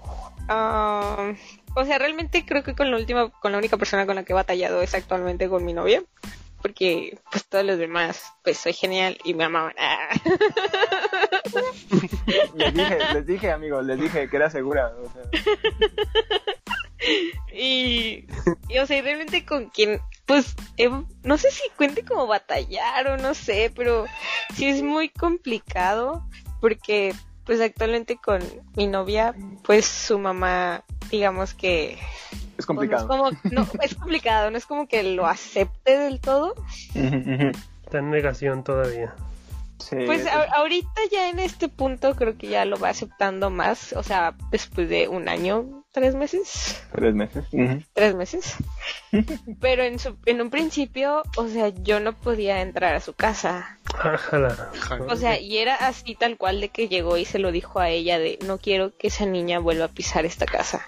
ah, o sea, realmente creo que con la última, con la única persona con la que he batallado es actualmente con mi novia, porque pues todos los demás, pues soy genial y me amaban. Ah. Les dije, les dije, amigos, les dije que era segura. O sea, Y, y, o sea, realmente con quien, pues, eh, no sé si cuente como batallar o no sé, pero sí es muy complicado porque, pues, actualmente con mi novia, pues, su mamá, digamos que... es pues, no es complicado. como, no, es complicado, no es como que lo acepte del todo. Está en negación todavía. Sí, Pues a- ahorita ya en este punto creo que ya lo va aceptando más, o sea, después de un año, tres meses. tres meses. Tres meses. Pero en, su, en un principio, o sea, yo no podía entrar a su casa. O sea, y era así tal cual de que llegó y se lo dijo a ella de no quiero que esa niña vuelva a pisar esta casa.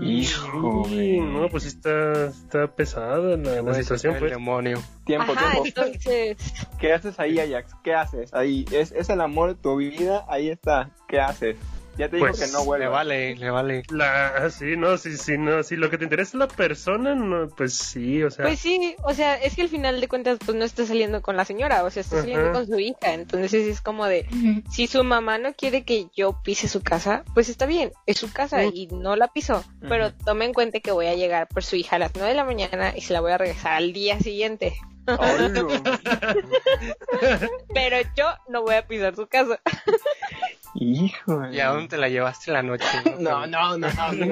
Híjole. No, pues está, está pesada la, la situación, pues. el demonio. Tiempo, Ajá, tiempo. entonces, ¿Qué haces ahí, Ajax? ¿Qué haces? Ahí, es, es el amor de tu vida, ahí está. ¿Qué haces? Ya te digo Pues, que no Le vuelvas. vale, le vale. La, ah, sí, no, sí, sí, no, si lo que te interesa es la persona, no, pues sí, o sea, pues sí, o sea, es que al final de cuentas pues no está saliendo con la señora, o sea, está saliendo Ajá. con su hija, entonces es como de, si su mamá no quiere que yo pise su casa, pues está bien, es su casa y no la piso, pero tome en cuenta que voy a llegar por su hija a las 9 de la mañana y se la voy a regresar al día siguiente, Ay, no. pero yo no voy a pisar su casa. Híjole. ¿Y a dónde te la llevaste la noche? No, no, no, no. A mi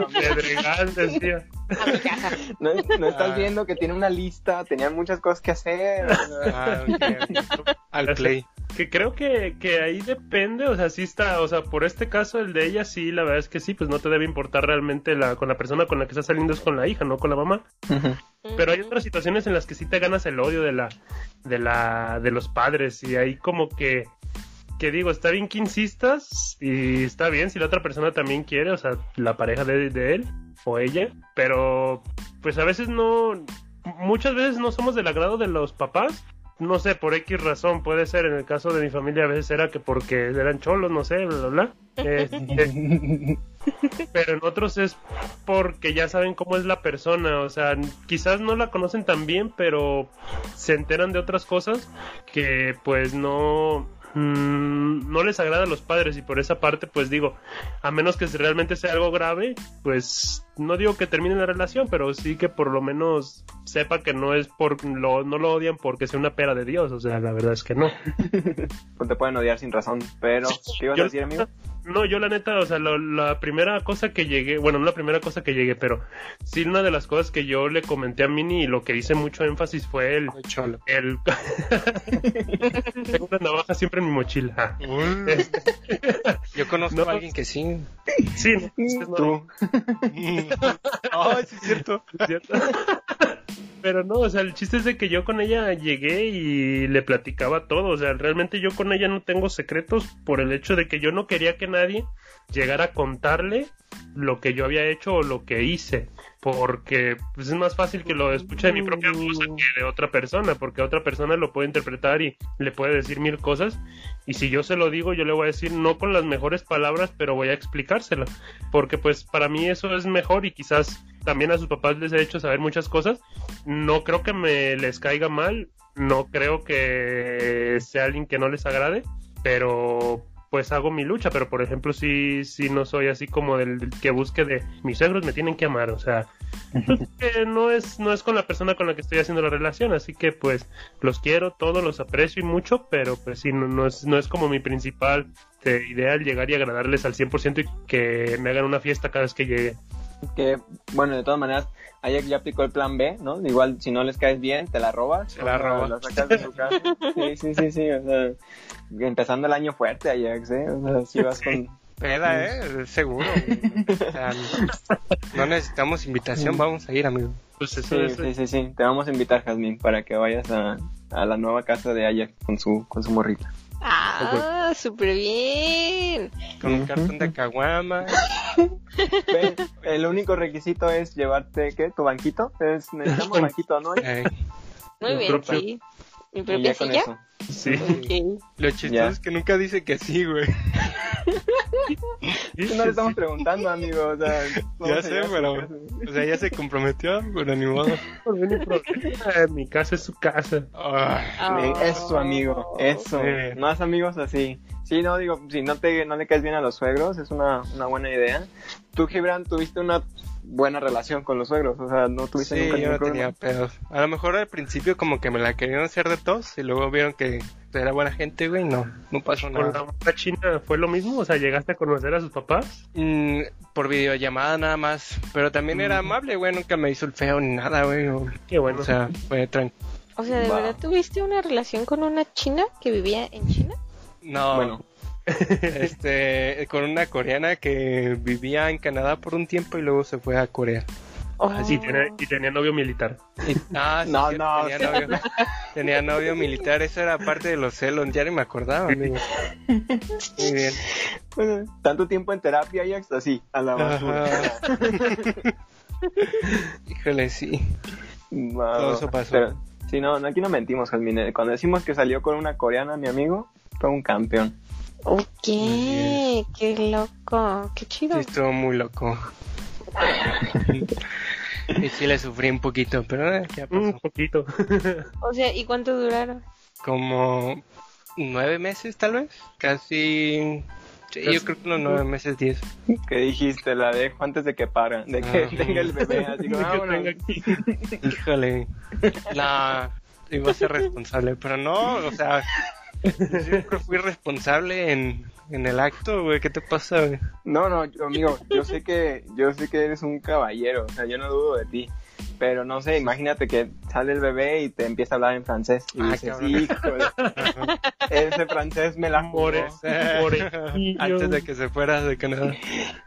casa. No, no estás Ah. viendo que tiene una lista, tenían muchas cosas que hacer. Ah. Al play. Que creo que, que ahí depende, o sea, sí está, o sea, por este caso, el de ella, sí, la verdad es que sí, pues no te debe importar realmente la, con la persona con la que estás saliendo es con la hija, no con la mamá. Pero hay otras situaciones en las que sí te ganas el odio de la, de la, de los padres y ahí como que, que digo, está bien que insistas y está bien si la otra persona también quiere, o sea, la pareja de, de él o ella, pero pues a veces no, muchas veces no somos del agrado de los papás. No sé, por X razón, puede ser en el caso de mi familia, a veces era que porque eran cholos, no sé, bla, bla, bla. Este, pero en otros es porque ya saben cómo es la persona, o sea, quizás no la conocen tan bien, pero se enteran de otras cosas que pues no mm, no les agrada a los padres y por esa parte pues digo, a menos que realmente sea algo grave, pues no digo que termine la relación, pero sí que por lo menos sepa que no es por lo no lo odian porque sea una pera de Dios, o sea, la verdad es que no. Pues te pueden odiar sin razón, pero ¿qué ibas a Yo- decir, amigo? No, yo la neta, o sea, lo- la primera cosa que llegué, bueno, no la primera cosa que llegué, pero sí una de las cosas que yo le comenté a Mini y lo que hice mucho énfasis fue el... Muy cholo. el... Tengo una navaja siempre en mi mochila. Este, Yo conozco No. a alguien que sí. sí, no, es que no- Tú. Ay, sí es cierto. ¿cierto? Pero no, o sea, el chiste es de que yo con ella llegué y le platicaba todo. O sea, realmente yo con ella no tengo secretos por el hecho de que yo no quería que nadie llegara a contarle lo que yo había hecho o lo que hice. Porque pues, es más fácil que lo escuche de mi propia voz que de otra persona, porque otra persona lo puede interpretar y le puede decir mil cosas, y si yo se lo digo, yo le voy a decir no con las mejores palabras, pero voy a explicárselo, porque pues para mí eso es mejor y quizás también a sus papás les he hecho saber muchas cosas, no creo que me les caiga mal, no creo que sea alguien que no les agrade, pero pues hago mi lucha, pero por ejemplo sí, sí no soy así como del, del que busque de mis suegros me tienen que amar, o sea, pues, que no es, no es con la persona con la que estoy haciendo la relación, así que pues los quiero, todos los aprecio y mucho, pero pues sí, no, no es, no es como mi principal eh, ideal llegar y agradarles al 100% y que me hagan una fiesta cada vez que llegue. Que, bueno, de todas maneras, Ajax ya aplicó el plan B, ¿no? Igual, si no les caes bien, te la robas. Te la robas. La sacas de su casa. Sí, sí, sí, sí. O sea, empezando el año fuerte, Ajax, ¿eh? O sea, si vas con... Peda, ¿eh? Seguro. O sea, no necesitamos invitación, vamos a ir, amigo. Pues eso Sí, es, sí, sí, sí. Te vamos a invitar, Jazmín, para que vayas a, a la nueva casa de Ajax con su, con su morrita. Ah, súper bien. Con un cartón de caguama. El único requisito es llevarte, ¿qué? ¿Tu banquito? Es, necesitamos banquito, ¿no? Muy bien, propio- sí. Mi propia ya con silla. eso. sí. Ok. Lo chistoso Ya. es que nunca dice que sí, güey. No le estamos preguntando, amigo. O sea, Ya sé, pero. O sea, ya se comprometió, pero ni modo. Hay problema, mi casa es su casa. Ay, Sí, Eso, amigo, eso. Sí. Más amigos así. Sí, no, digo, si no te no le caes bien a los suegros, es una, una buena idea. Tú, Gibran, tuviste una buena relación con los suegros, o sea, no tuviste Sí, nunca yo ningún no tenía problema. pedos. A lo mejor al principio como que me la querían hacer de tos y luego vieron que era buena gente, güey, no, no pasó ¿Con la nada. morra china fue lo mismo? O sea, ¿llegaste a conocer a sus papás? Mm, por videollamada nada más, pero también era amable, güey, nunca me hizo el feo ni nada, güey. O, Qué bueno. o sea, fue tranquilo. O sea, ¿de verdad tuviste una relación con una china que vivía en China? No, Bueno, este, con una coreana que vivía en Canadá por un tiempo y luego se fue a Corea. y, tenía, y tenía novio militar. Y- ah, sí, No, no, tenía, sí. novio, tenía novio militar, eso era parte de los celos, ya ni me acordaba, amigo. Muy bien. bueno, tanto tiempo en terapia y hasta así, a la basura. Híjole, sí. Wow. Todo eso pasó. Pero, sí, no, aquí no mentimos, Jasmine. Cuando decimos que salió con una coreana, mi amigo, fue un campeón. Ok, qué loco, qué chido. Sí, estuvo muy loco. y sí le sufrí un poquito, pero eh, ya Un pasó. poquito. O sea, ¿y cuánto duraron? Como nueve meses, tal vez. Casi. Sí, yo creo que unos nueve meses, diez. ¿Qué dijiste? La dejo antes de que para, de que Ah. tenga el bebé. Así como. Híjole. La. Iba a ser responsable, pero no, o sea. Yo siempre fui responsable en, en el acto, güey. ¿Qué te pasa, güey? No, no, yo, amigo, yo sé que yo sé que eres un caballero, o sea, yo no dudo de ti. Pero no sé, imagínate que sale el bebé y te empieza a hablar en francés. Y Ah, dices, híjole, ese francés me la morejillo. Antes de que se fuera de Canadá.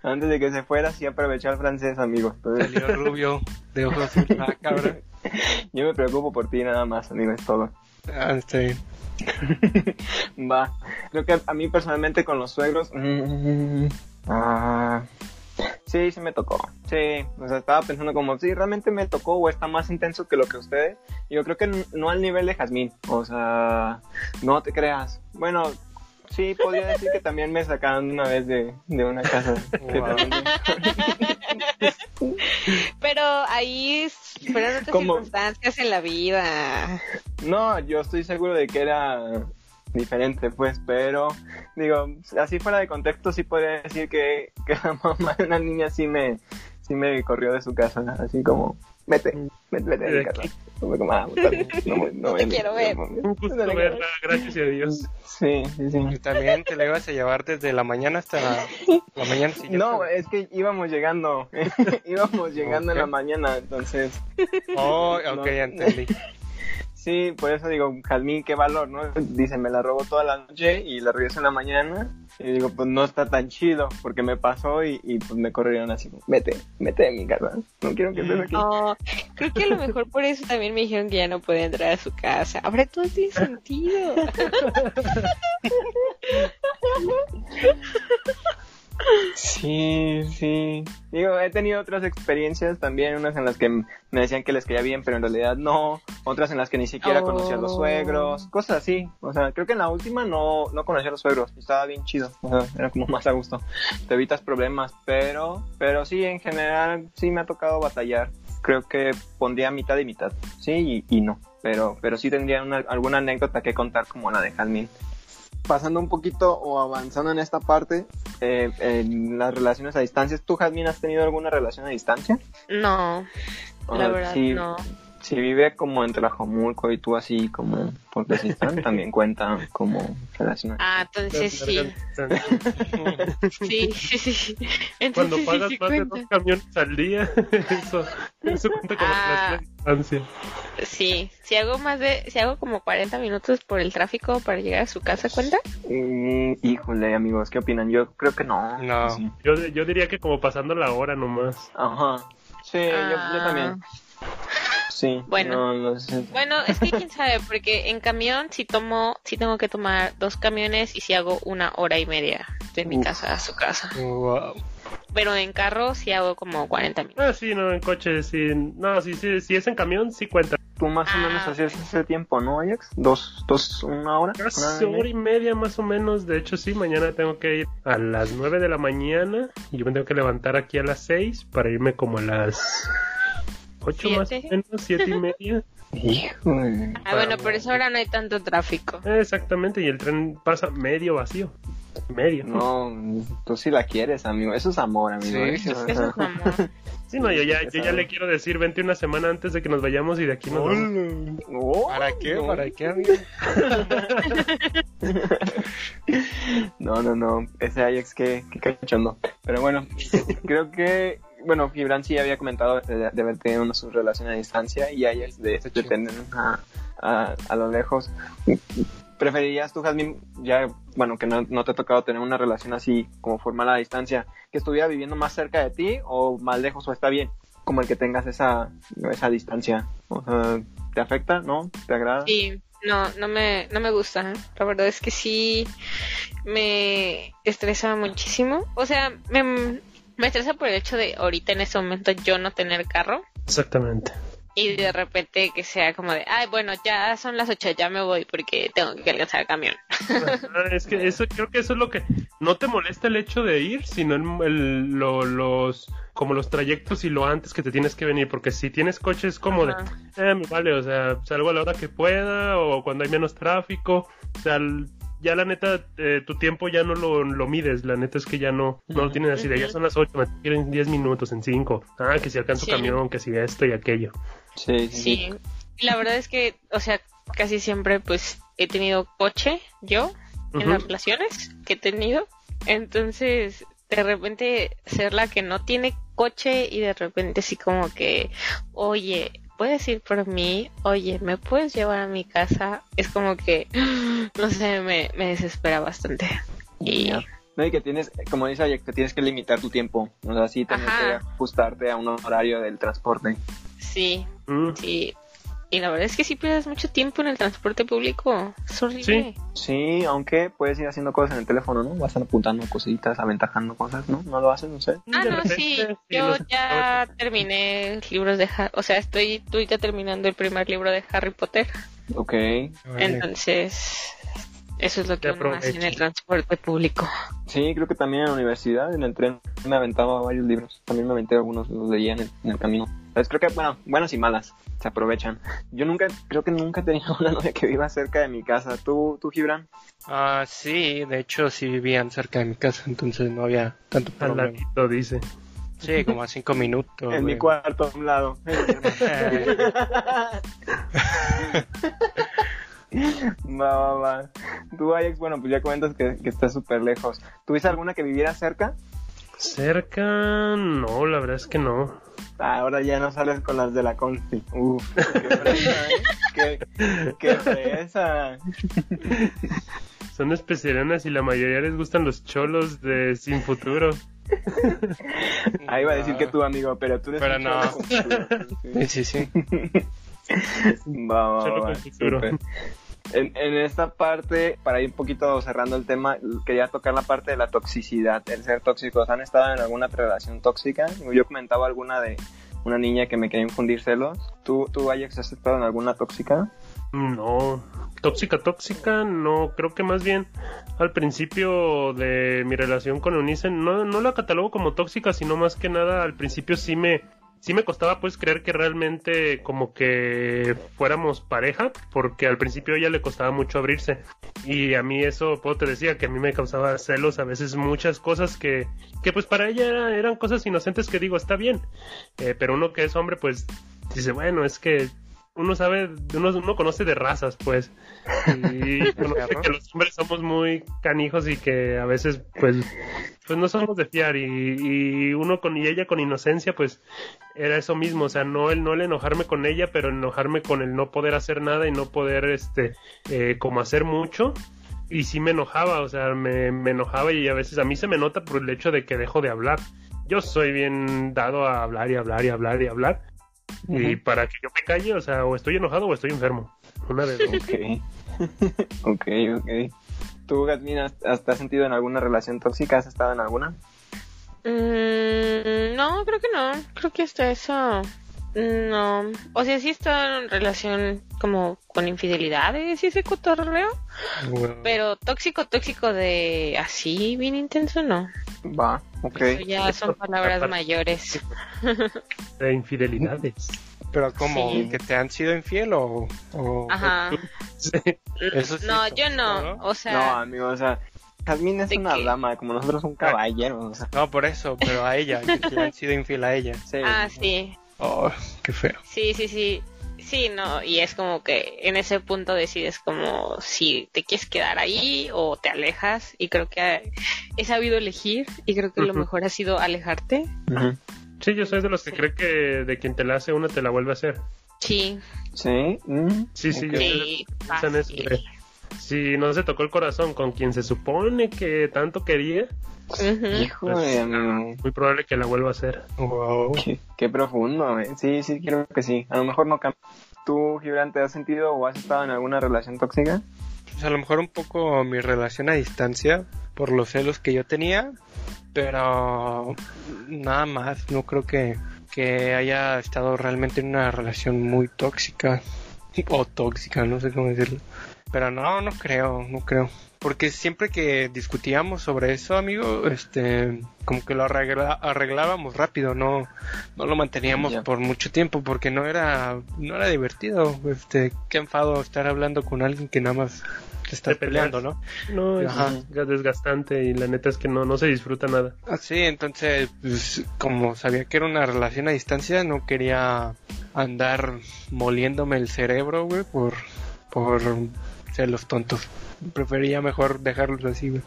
Antes de que se fuera, sí aprovechó el francés, amigo. Entonces, Salió rubio, de ojos. Ah, cabrón. yo me preocupo por ti nada más, amigo, es todo. Ah, está bien. Va. Creo que a mí personalmente con los suegros. mm, ah, sí, sí me tocó. Sí, o sea, estaba pensando como, sí, realmente me tocó o está más intenso que lo que ustedes. Yo creo que no al nivel de Jazmín. O sea, no te creas. Bueno, sí, podría decir que también me sacaron una vez de, de una casa. Wow. Pero ahí fueron otras ¿Cómo? circunstancias en la vida. No, yo estoy seguro de que era diferente, pues, pero digo, así fuera de contexto, sí podría decir que, que la mamá de una niña sí me, sí me corrió de su casa, así como, vete, vete, vete de casa. No, me- no te me- quiero ver. no Un gusto no verla, gracias a Dios. Sí, sí, sí. Y también te la ibas a llevar desde la mañana hasta la, la mañana siguiente. No, es que íbamos llegando, íbamos llegando en la mañana, entonces, Oh, No. ok, ya entendí. Sí, por eso digo, Jazmín, qué valor, ¿no? Dice, me la robó toda la noche y la regreso en la mañana. Y digo, pues no está tan chido, porque me pasó y, y pues me corrieron así, vete, vete de mi casa, no quiero que estés aquí. No, creo que a lo mejor por eso también me dijeron que ya no podía entrar a su casa. Ahora todo tiene sentido. Sí, sí. Digo, he tenido otras experiencias también, unas en las que me decían que les caía bien, pero en realidad no. Otras en las que ni siquiera conocía a los Oh. suegros, cosas así. O sea, creo que en la última no, no conocía a los suegros. Estaba bien chido. O sea, era como más a gusto. Te evitas problemas, pero, pero sí, en general, sí me ha tocado batallar. Creo que pondría mitad y mitad. Sí y, y no. Pero, pero sí tendría una- alguna anécdota que contar como la de Jalmin pasando un poquito o avanzando en esta parte, eh, en las relaciones a distancia, ¿tú, Jasmine, has tenido alguna relación a distancia? No, la verdad no. Si vive como entre Tlajomulco y tú así como por Tezistán, también cuenta como relación a Ah, entonces sí. Sí, sí, sí. Entonces Cuando sí, pagas sí más de cuenta. dos camiones al día, eso, eso cuenta como Ah. distancia. Sí, si hago más de, si hago como 40 minutos por el tráfico para llegar a su casa, ¿cuenta? Mm, híjole, amigos, ¿qué opinan? Yo creo que no. No. Sí. Yo, yo diría que como pasando la hora nomás. Ajá. Sí, yo, yo Ah. también. Sí. Bueno. No, no sé. Bueno, es que quién sabe, porque en camión si tomo, si tengo que tomar dos camiones y si hago una hora y media de mi Uf. casa a su casa. Wow. Pero en carro sí hago como 40 minutos. Ah, sí, no, en coche, sí. No, sí, sí, si es en camión, sí cuenta. Tú más o Ah. menos hacías ese tiempo, ¿no, Ajax? ¿Dos, dos, una hora? Casi ¿Una hora y media? hora y media más o menos. De hecho, sí, mañana tengo que ir a las 9 de la mañana y yo me tengo que levantar aquí a las 6 para irme como a las 8 más o ¿Siete? menos, 7 y media. Híjole. Ah, bueno, por eso ahora no hay tanto tráfico. Exactamente, y el tren pasa medio vacío. Medio. No, tú sí la quieres, amigo. Eso es amor, amigo. Sí. Eso es amor. Sí, no, yo ya, yo ya le quiero decir, vente una semana antes de que nos vayamos y de aquí nos vamos. Oh, ¿Para qué? no. ¿Para qué, amigo? No, no, no. Ese Ajax, qué, qué cachondo. Pero bueno, creo que. Bueno, Gibran sí había comentado de, de haber tenido una relación a distancia y Ajax de, de tener a, a, a lo lejos. ¿Preferirías tú, Jasmine, ya, bueno, que no, no te ha tocado tener una relación así como formal a distancia, que estuviera viviendo más cerca de ti o más lejos o está bien? Como el que tengas esa, esa distancia. O sea, ¿te afecta? ¿No? ¿Te agrada? Sí, no, no me, no me gusta. ¿eh? La verdad es que sí me estresa muchísimo. O sea, me, me estresa por el hecho de ahorita en este momento yo no tener carro Exactamente. y de repente que sea como de, ay, bueno, ya son las 8, ya me voy porque tengo que alcanzar el camión. Es que eso, creo que eso es lo que no te molesta el hecho de ir, sino el, el- lo- los como los trayectos y lo antes que te tienes que venir, porque si tienes coche es como de, eh, vale, o sea, salgo a la hora que pueda o cuando hay menos tráfico, o sea, ya la neta, eh, tu tiempo ya no lo, lo mides, la neta es que ya no, no lo tienes así de, ya son las 8, me tengo que ir en 10 minutos, en 5, ah, que si alcanzo Sí. camión, que si esto y aquello. Sí, sí. Sí, la verdad es que, o sea, casi siempre pues he tenido coche yo en las relaciones que he tenido. Entonces, de repente ser la que no tiene coche y de repente así como que, oye, puedes ir por mí, oye, me puedes llevar a mi casa, es como que, no sé, me, me desespera bastante. Y. No, y que tienes, como dice que tienes que limitar tu tiempo. O sea, sí Ajá. que ajustarte a un horario del transporte. sí, Mm. sí. Y la verdad es que si pierdes mucho tiempo en el transporte público, es horrible. Sí, aunque puedes ir haciendo cosas en el teléfono, ¿no? Vas apuntando cositas, aventajando cosas, ¿no? ¿No lo haces? No sé. Ah, no, sí. sí, Yo ya terminé libros de Harry, o sea, estoy tú ya terminando el primer libro de Harry Potter. Ok. Entonces, eso es lo que uno hace en el transporte público. Sí, creo que también en la universidad, en el tren, me aventaba varios libros. También me aventé algunos, los leía en el, en el camino. Pues creo que, bueno, buenas y malas, se aprovechan. Yo nunca, creo que nunca he tenido una novia que viva cerca de mi casa. ¿Tú, tú Gibran? Ah, sí, de hecho sí vivían cerca de mi casa, entonces no había tanto Al problema. ladito, dice. Sí, como a cinco minutos. en mi cuarto, a un lado. Va, va, va. Tú, Ajax, bueno, pues ya comentas que, que estás súper lejos. ¿Tuviste alguna que viviera cerca? Cerca, no, la verdad es que no. Ah, ahora ya no sales con las de la Consti. Uf, qué fresa, ¿eh? Qué, qué fresa. Son especialonas y la mayoría les gustan los cholos de sin futuro. Ahí iba a decir que tú, amigo, pero tú eres Pero un no. futuro. Sí. Sí, sí, sí. Va, va, Cholo va, con futuro. súper. En, en, esta parte, para ir un poquito cerrando el tema, quería tocar la parte de la toxicidad, el ser tóxicos. ¿Han estado en alguna relación tóxica? Yo comentaba alguna de una niña que me quería infundir celos. ¿Tú, tú Ajax, has estado en alguna tóxica? No, tóxica, tóxica, no, creo que más bien al principio de mi relación con Eunice, no, no la catalogo como tóxica, sino más que nada al principio sí me, sí me costaba pues creer que realmente como que fuéramos pareja, porque al principio ella le costaba mucho abrirse. Y a mí eso, puedo te decía que a mí me causaba celos a veces muchas cosas que, que pues para ella eran cosas inocentes que digo, está bien. Eh, pero uno que es hombre pues dice, bueno, es que uno sabe, uno, uno conoce de razas, pues. Y conoce que los hombres somos muy canijos y que a veces, pues, pues no somos de fiar. Y, y, uno con y ella con inocencia, pues, era eso mismo. O sea, no el, no el enojarme con ella, pero enojarme con el no poder hacer nada y no poder, este, eh, como hacer mucho. Y sí me enojaba, o sea, me, me enojaba y a veces a mí se me nota por el hecho de que dejo de hablar. Yo soy bien dado a hablar y hablar y hablar y hablar y para que yo me calle, o sea, o estoy enojado o estoy enfermo. Una de dos. Ok, ok, ok. ¿Tú, Gasmina, has, has sentido en alguna relación tóxica? ¿Has estado en alguna? Mm, no, creo que no. Creo que hasta eso. No. O sea, sí está en relación como con infidelidades y ese cotorreo. Bueno. Pero tóxico, tóxico de así, bien intenso, no. Va, ok. Eso ya son palabras mayores. De infidelidades. Pero como sí. que te han sido infiel o... o Ajá. Sí. Eso sí no, yo no. O sea... No, amigo, o sea... Jasmine es una que... dama, como nosotros un caballero. O sea. No, por eso, pero a ella, que le han sido infiel a ella. Sí. Ah, sí. Oh, qué feo. Sí, sí, sí. Sí, no, y es como que en ese punto decides como si te quieres quedar ahí o te alejas y creo que he sabido elegir y creo que uh -huh. lo mejor ha sido alejarte. Uh -huh. Sí, yo soy de los que sí. cree que de quien te la hace una te la vuelve a hacer. Sí. Sí. Mm. Sí, sí, okay. yo eso, Si no se tocó el corazón con quien se supone que tanto quería, Uh -huh. Híjole, pues, amigo. muy probable que la vuelva a hacer. Wow. Qué, qué profundo, eh. Sí, sí, creo que sí. A lo mejor no cambia. ¿Tú, Gibran, te has sentido o has estado en alguna relación tóxica? Pues a lo mejor un poco mi relación a distancia por los celos que yo tenía, pero nada más. No creo que, que haya estado realmente en una relación muy tóxica o tóxica, no sé cómo decirlo. Pero no, no creo, no creo. Porque siempre que discutíamos sobre eso, amigo, este, como que lo arregla, arreglábamos rápido, no, no lo manteníamos yeah. por mucho tiempo porque no era, no era divertido, este, qué enfado estar hablando con alguien que nada más te está peleando, ¿no? No, es desgastante y la neta es que no, no se disfruta nada. Así, entonces, pues, como sabía que era una relación a distancia, no quería andar moliéndome el cerebro, güey, por, por ser los tontos prefería mejor dejarlos así, güey.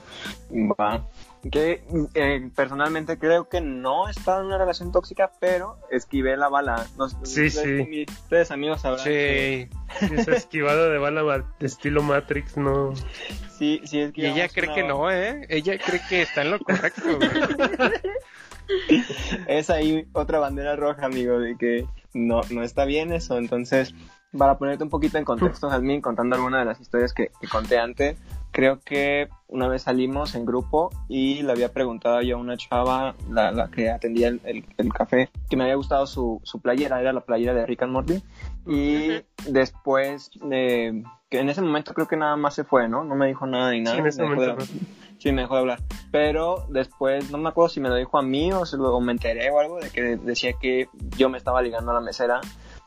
Va. Que eh, personalmente creo que no he estado en una relación tóxica, pero esquivé la bala. No, sí, sí. Ustedes amigos sabrán. Sí. Que... Esa esquivada de bala de estilo Matrix, no. Sí, sí, es que. Y ella cree una... que no, ¿eh? Ella cree que está en lo correcto, güey. es ahí otra bandera roja, amigo, de que no, no está bien eso. Entonces, para ponerte un poquito en contexto, Jasmine, contando alguna de las historias que, que, conté antes, creo que una vez salimos en grupo y le había preguntado yo a una chava, la, la que atendía el, el, el, café, que me había gustado su, su playera, era la playera de Rick and Morty. Y uh -huh. después, eh, que en ese momento creo que nada más se fue, ¿no? No me dijo nada ni nada. Sí, en ese momento. De, sí, me dejó de hablar. Pero después, no me acuerdo si me lo dijo a mí o, se lo, o me enteré o algo de que decía que yo me estaba ligando a la mesera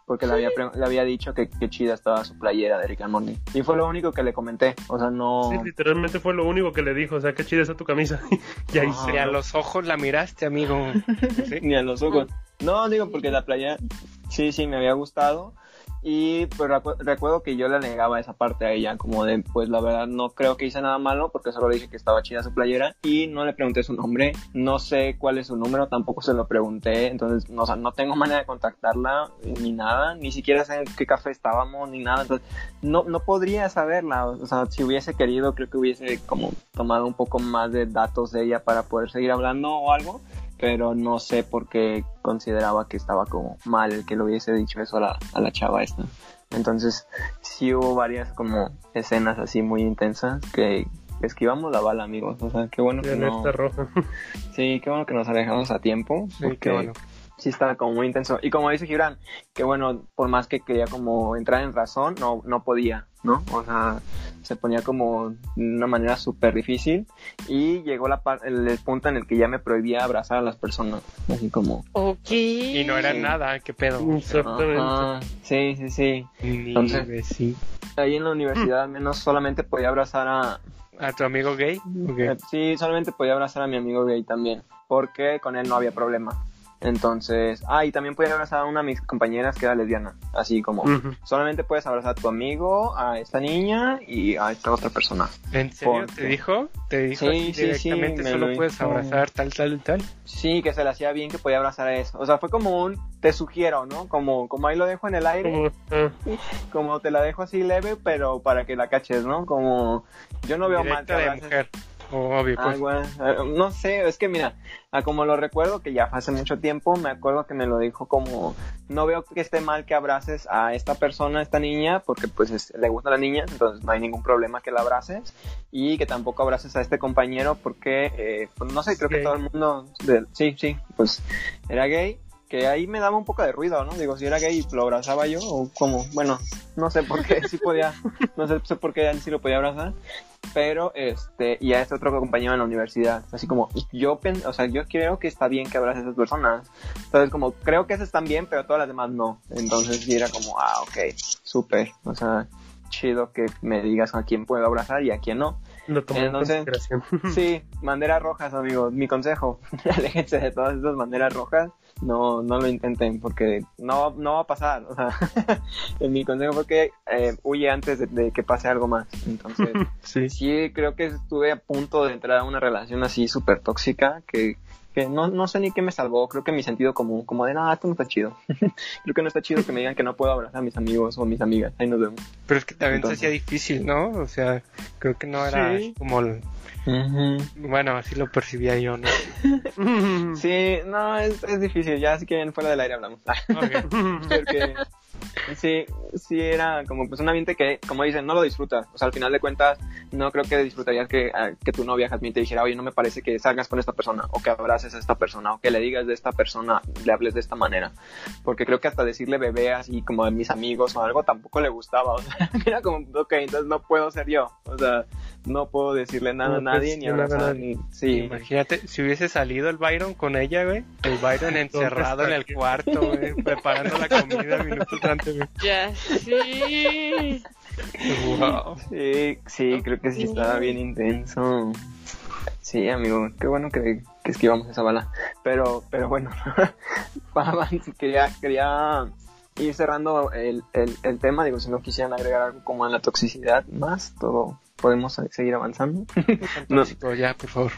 porque le había, le había dicho que, que, chida estaba su playera de Rick and Morty. Y fue lo único que le comenté, o sea, no... Sí, literalmente fue lo único que le dijo, o sea, qué chida está tu camisa. y ahí Ni a los ojos la miraste, amigo. ¿Sí? Ni a los ojos. No, digo, porque la playera, sí, sí, me había gustado. Y pues recu recuerdo que yo le negaba esa parte a ella, como de, pues la verdad no creo que hice nada malo, porque solo le dije que estaba chida su playera y no le pregunté su nombre, no sé cuál es su número, tampoco se lo pregunté, entonces no, o no tengo manera de contactarla ni nada, ni siquiera sé en qué café estábamos ni nada, entonces no, no podría saberla, o sea, si hubiese querido creo que hubiese como tomado un poco más de datos de ella para poder seguir hablando o algo, pero no sé por qué consideraba que estaba como mal el que le hubiese dicho eso a la, a la chava esta. Entonces, sí hubo varias como escenas así muy intensas que esquivamos la bala, amigos. O sea, qué bueno que no... roja. Sí, qué bueno que nos alejamos a tiempo. Sí, porque qué bueno. sí estaba como muy intenso. Y como dice Gibran, que bueno, por más que quería como entrar en razón, no, no podía, ¿no? O sea, se ponía como de una manera súper difícil. Y llegó la el, el punto en el que ya me prohibía abrazar a las personas. Así como... Ok. Y no era Sí. nada, qué pedo. Exactamente. Ajá, sí, sí, sí. Entonces- sí. Ahí en la universidad al menos solamente podía abrazar a... ¿A tu amigo gay? Sí, solamente podía abrazar a mi amigo gay también. Porque con él no había problema. Entonces, ah, y también podía abrazar a una de mis compañeras que era lesbiana. Así como, solamente puedes abrazar a tu amigo, a esta niña y a esta otra persona. ¿En serio ¿Por te dijo? ¿Te dijo Sí, sí, sí, directamente me solo lo puedes abrazar tal, tal, tal? Sí, que se le hacía bien que podía abrazar a eso. O sea, fue como un, te sugiero, ¿no? Como, como ahí lo dejo en el aire, Como, ah, como te la dejo así leve, pero para que la caches, ¿no? Como, yo no veo mal que de mujer. Obvio, Ah, pues. bueno, eh, no sé, es que mira, como lo recuerdo, que ya hace mucho tiempo, me acuerdo que me lo dijo como, no veo que esté mal que abraces a esta persona, a esta niña, porque pues es- le gusta a la niña, entonces no hay ningún problema que la abraces, y que tampoco abraces a este compañero porque, eh, pues no sé, creo que todo el mundo, de- sí, sí, pues era gay, que ahí me daba un poco de ruido, ¿no? Digo, si era gay, lo abrazaba yo, o como, bueno, no sé por qué, sí podía, no sé, sé por qué él sí lo podía abrazar, pero este y a este otro compañero en la universidad así como yo pen- o sea yo creo que está bien que abraces a esas personas entonces como creo que esas están bien pero todas las demás no entonces sí era como ah ok súper o sea chido que me digas a quién puedo abrazar y a quién no lo tomé en Entonces- consideración. sí banderas rojas amigos mi consejo aléjense de todas esas banderas rojas no no lo intenten porque no no va a pasar o sea en mi consejo fue que eh, huye antes de- de que pase algo más entonces sí. sí creo que estuve a punto de entrar a una relación así súper tóxica que, que no, no sé ni qué me salvó. Creo que mi sentido común, como de, nada, esto no está chido. creo que no está chido que me digan que no puedo abrazar a mis amigos o mis amigas. Ahí nos vemos. Pero es que también Entonces- se hacía difícil, ¿no? O sea, creo que no era Sí. como... el- Bueno, así lo percibía yo, ¿no? Sí, no, es, es difícil. Ya si quieren fuera del aire hablamos. Porque sí, sí era como pues un ambiente que, como dicen, no lo disfrutas. O sea, al final de cuentas, no creo que disfrutarías que, que tu novia Jazmín te dijera, oye, no me parece que salgas con esta persona, o que abraces a esta persona, o que le digas de esta persona, le hables de esta manera. Porque creo que hasta decirle bebé así como a mis amigos o algo tampoco le gustaba. O sea, era como, ok, entonces no puedo ser yo. O sea, no puedo decirle nada a nadie puedes ni nada a abrazar. nadie. Ni... Sí. Imagínate, si hubiese salido el Byron con ella, güey. El Byron encerrado en el cuarto, güey, preparando la comida minutos antes, güey. Ya, sí. Wow. Sí, sí, creo que sí estaba bien intenso. Sí, amigo, qué bueno que, que esquivamos esa bala. Pero, pero bueno, para- quería, quería ir cerrando el, el, el tema. Digo, si no quisieran agregar algo como en la toxicidad más, todo podemos seguir avanzando. No. Ya, por favor.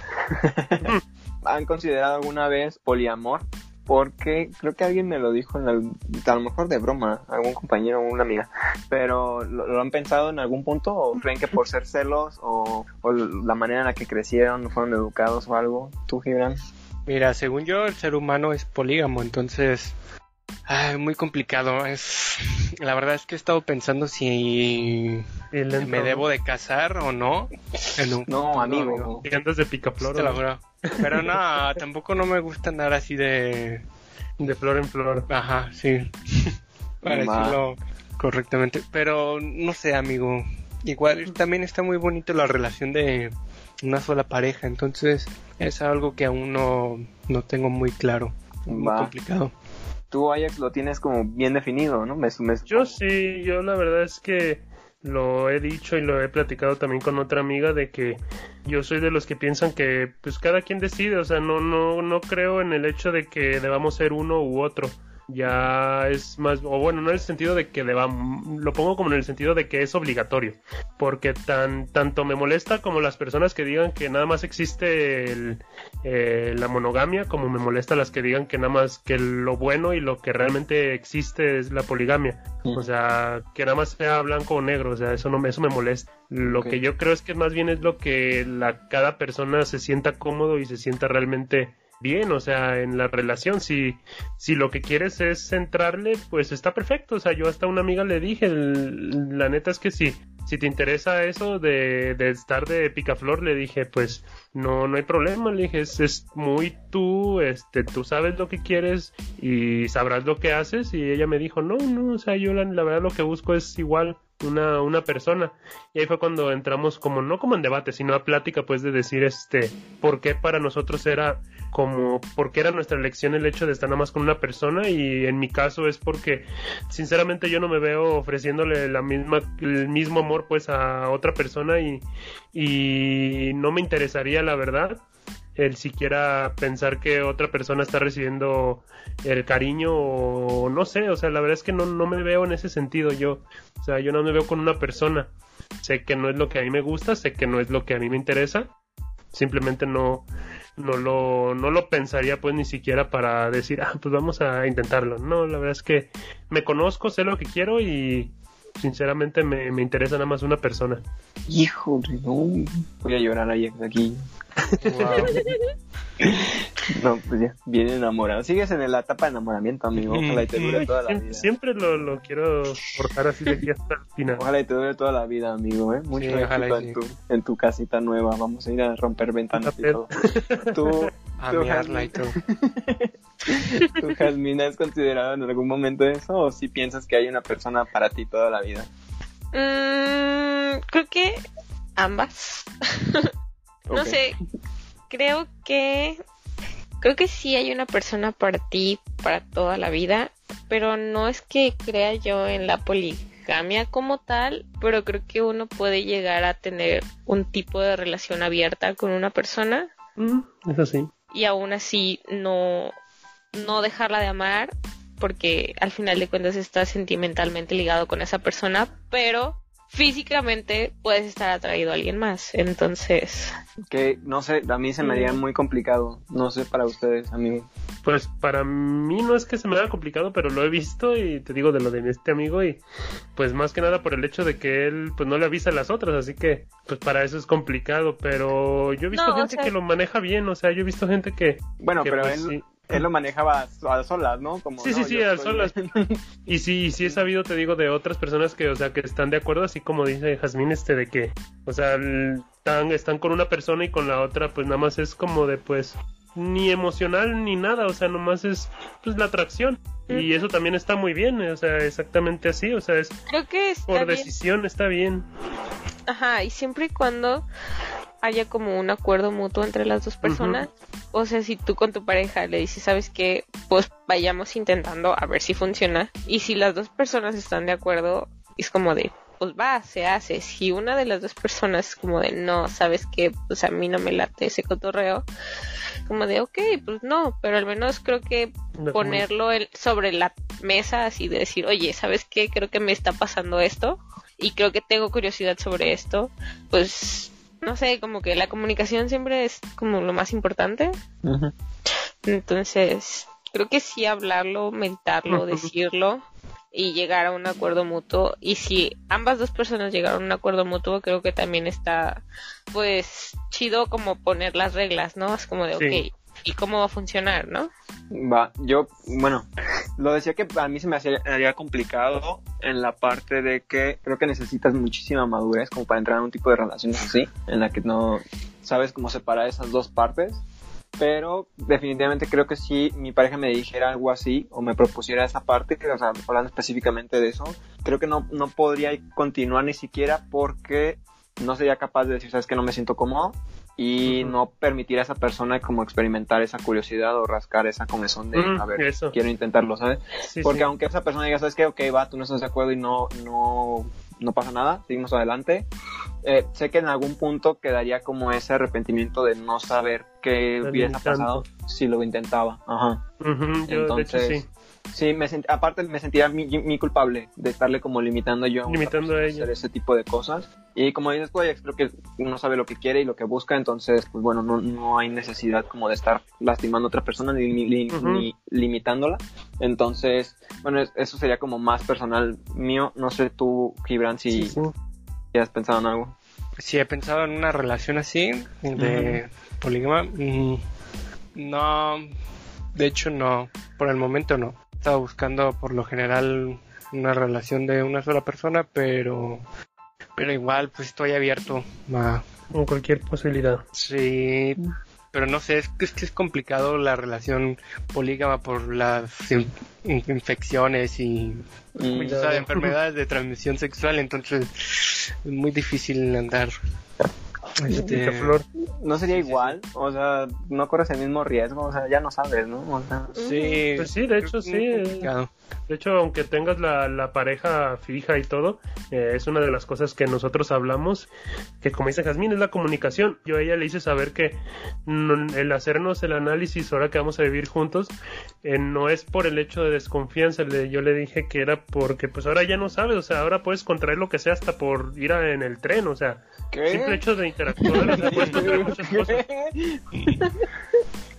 ¿Han considerado alguna vez poliamor? Porque creo que alguien me lo dijo, en el- a lo mejor de broma, algún compañero o una amiga, pero ¿lo, lo han pensado en algún punto o creen que por ser celos o, o la manera en la que crecieron, fueron educados o algo? ¿Tú, Gibran? Mira, según yo, el ser humano es polígamo, entonces. Ay, muy complicado. Es. La verdad es que he estado pensando si me debo de casar o no. En un No, amigo. Y andas de picaflor, ¿no? Pero no, tampoco no me gusta andar así de. de flor en flor. Ajá, sí. Para decirlo correctamente. Pero no sé, amigo. Igual también está muy bonito la relación de una sola pareja. Entonces es algo que aún no, no tengo muy claro. Muy complicado. Tú, Ajax, lo tienes como bien definido, ¿no? Me, me- Yo sí, yo la verdad es que lo he dicho y lo he platicado también con otra amiga de que yo soy de los que piensan que pues cada quien decide, o sea, no no no creo en el hecho de que debamos ser uno u otro. Ya es más, o bueno, no en el sentido de que debamos, lo pongo como en el sentido de que es obligatorio, porque tan tanto me molesta como las personas que digan que nada más existe el, eh, la monogamia, como me molesta las que digan que nada más que lo bueno y lo que realmente existe es la poligamia. O sea, que nada más sea blanco o negro, o sea, eso no me, eso me molesta. Lo que yo creo es que más bien es lo que la, cada persona se sienta cómodo y se sienta realmente bien, o sea, en la relación. Si, si lo que quieres es centrarle, pues está perfecto. O sea, yo hasta a una amiga le dije, la neta es que si, si te interesa eso de, de estar de picaflor, le dije, pues no, no hay problema. Le dije, es, es muy tú, este, tú sabes lo que quieres y sabrás lo que haces. Y ella me dijo, no, no, o sea, yo la, la verdad lo que busco es igual una, una persona. Y ahí fue cuando entramos como, no como en debate, sino a plática, pues de decir, este, por qué para nosotros era como, porque era nuestra elección el hecho de estar nada más con una persona y en mi caso es porque, sinceramente yo no me veo ofreciéndole la misma, el mismo amor pues a otra persona y, y no me interesaría la verdad el siquiera pensar que otra persona está recibiendo el cariño o no sé, o sea, la verdad es que no, no me veo en ese sentido yo, o sea, yo no me veo con una persona, sé que no es lo que a mí me gusta, sé que no es lo que a mí me interesa, simplemente no, no lo, no lo pensaría pues ni siquiera para decir, ah, pues vamos a intentarlo, no, la verdad es que me conozco, sé lo que quiero y sinceramente me, me interesa nada más una persona. Híjole, no, voy a llorar ahí aquí. no, pues ya, bien enamorado. Sigues en la etapa de enamoramiento, amigo. Ojalá y te dure toda la vida. Siempre lo, lo quiero cortar así de aquí hasta el final. Ojalá y te dure toda la vida, amigo, ¿eh? Mucho éxito en, tu, en tu casita nueva. Vamos a ir a romper ventanas y todo. Tú, a mirarla y todo. ¿Tú, Jasmine, has considerado en algún momento eso o si piensas que hay una persona para ti toda la vida? Mm, creo que ambas. No sé, creo que creo que sí hay una persona para ti para toda la vida, pero no es que crea yo en la poligamia como tal, pero creo que uno puede llegar a tener un tipo de relación abierta con una persona. Mm, eso sí. Y aún así no no dejarla de amar porque al final de cuentas estás sentimentalmente ligado con esa persona, pero físicamente puedes estar atraído a alguien más. Entonces. Que no sé, a mí se me haría mm. muy complicado. No sé para ustedes, amigo. Pues para mí no es que se me haga complicado, pero lo he visto y te digo de lo de este amigo y pues más que nada por el hecho de que él pues no le avisa a las otras, así que pues para eso es complicado, pero yo he visto gente que lo maneja bien, o sea, yo he visto gente que... Bueno, pero pues, él, él lo manejaba a solas, ¿no? Como, sí, sí, sí, a solas. y sí, sí he sabido, te digo, de otras personas que, o sea, que están de acuerdo, así como dice Jazmín, este, de que, o sea, están, están con una persona y con la otra, pues nada más es como de, pues, ni emocional ni nada, o sea, nomás es, pues, la atracción. Y eso también está muy bien, o sea, exactamente así, o sea, es... Creo que Por decisión está bien. Ajá, y siempre y cuando haya como un acuerdo mutuo entre las dos personas. O sea, si tú con tu pareja le dices, sabes que, pues vayamos intentando a ver si funciona. Y si las dos personas están de acuerdo, es como de, pues va, se hace. Si una de las dos personas es como de, no, sabes que, pues a mí no me late ese cotorreo, como de, ok, pues no, pero al menos creo que ponerlo sobre la mesa, así de decir, oye, ¿sabes qué? Creo que me está pasando esto y creo que tengo curiosidad sobre esto, pues no sé, como que la comunicación siempre es como lo más importante. Entonces, creo que sí hablarlo, meditarlo, decirlo y llegar a un acuerdo mutuo. Y si ambas dos personas llegaron a un acuerdo mutuo, creo que también está, pues, chido como poner las reglas, ¿no? Es como de, ok, ¿y cómo va a funcionar, no? Va, yo, bueno, lo decía que a mí se me haría complicado en la parte de que creo que necesitas muchísima madurez como para entrar en un tipo de relación así, en la que no sabes cómo separar esas dos partes. Pero definitivamente creo que si mi pareja me dijera algo así o me propusiera esa parte, o sea, hablando específicamente de eso, creo que no, no podría continuar ni siquiera porque no sería capaz de decir, sabes que no me siento cómodo y no permitir a esa persona como experimentar esa curiosidad o rascar esa comezón de, a ver, quiero intentarlo, ¿sabes? Porque aunque esa persona diga, ¿sabes qué? Ok, va, tú no estás de acuerdo y no, no, no pasa nada, seguimos adelante. Eh, sé que en algún punto quedaría como ese arrepentimiento de no saber qué hubiera pasado si lo intentaba. Ajá. Entonces, Sí, me aparte me sentía mi, culpable de estarle como limitando yo limitando a, hacer ese tipo de cosas. Y como dices, pues creo que uno sabe lo que quiere y lo que busca, entonces, pues bueno, no, no hay necesidad como de estar lastimando a otra persona ni, ni, limitándola. Entonces, bueno, eso sería como más personal mío. No sé tú, Gibran, si, has pensado en algo. Si he pensado en una relación así, de polígama. Mm, No, de hecho no, por el momento no. Estaba buscando por lo general una relación de una sola persona, pero pero igual pues estoy abierto a Con cualquier posibilidad. sí, pero no sé, es que es, que es complicado la relación polígama por las in- in- infecciones y Mm, o sea, enfermedades de transmisión sexual, entonces es muy difícil andar. Este, flor. No sería Sí, sí, igual, o sea, no corres el mismo riesgo, o sea, ya no sabes, ¿no? O sea, sí, Pues sí, de hecho, sí, complicado. De hecho, aunque tengas la, la pareja fija y todo, eh, es una de las cosas que nosotros hablamos, que como dice Jazmín, es la comunicación. Yo a ella le hice saber que no- el hacernos el análisis ahora que vamos a vivir juntos, eh, no es por el hecho de desconfianza. Le- yo le dije que era porque pues ahora ya no sabes, o sea, ahora puedes contraer lo que sea hasta por ir a- en el tren, o sea, ¿Qué? simple hecho de interactuar, o sea, puedes contraer muchas cosas.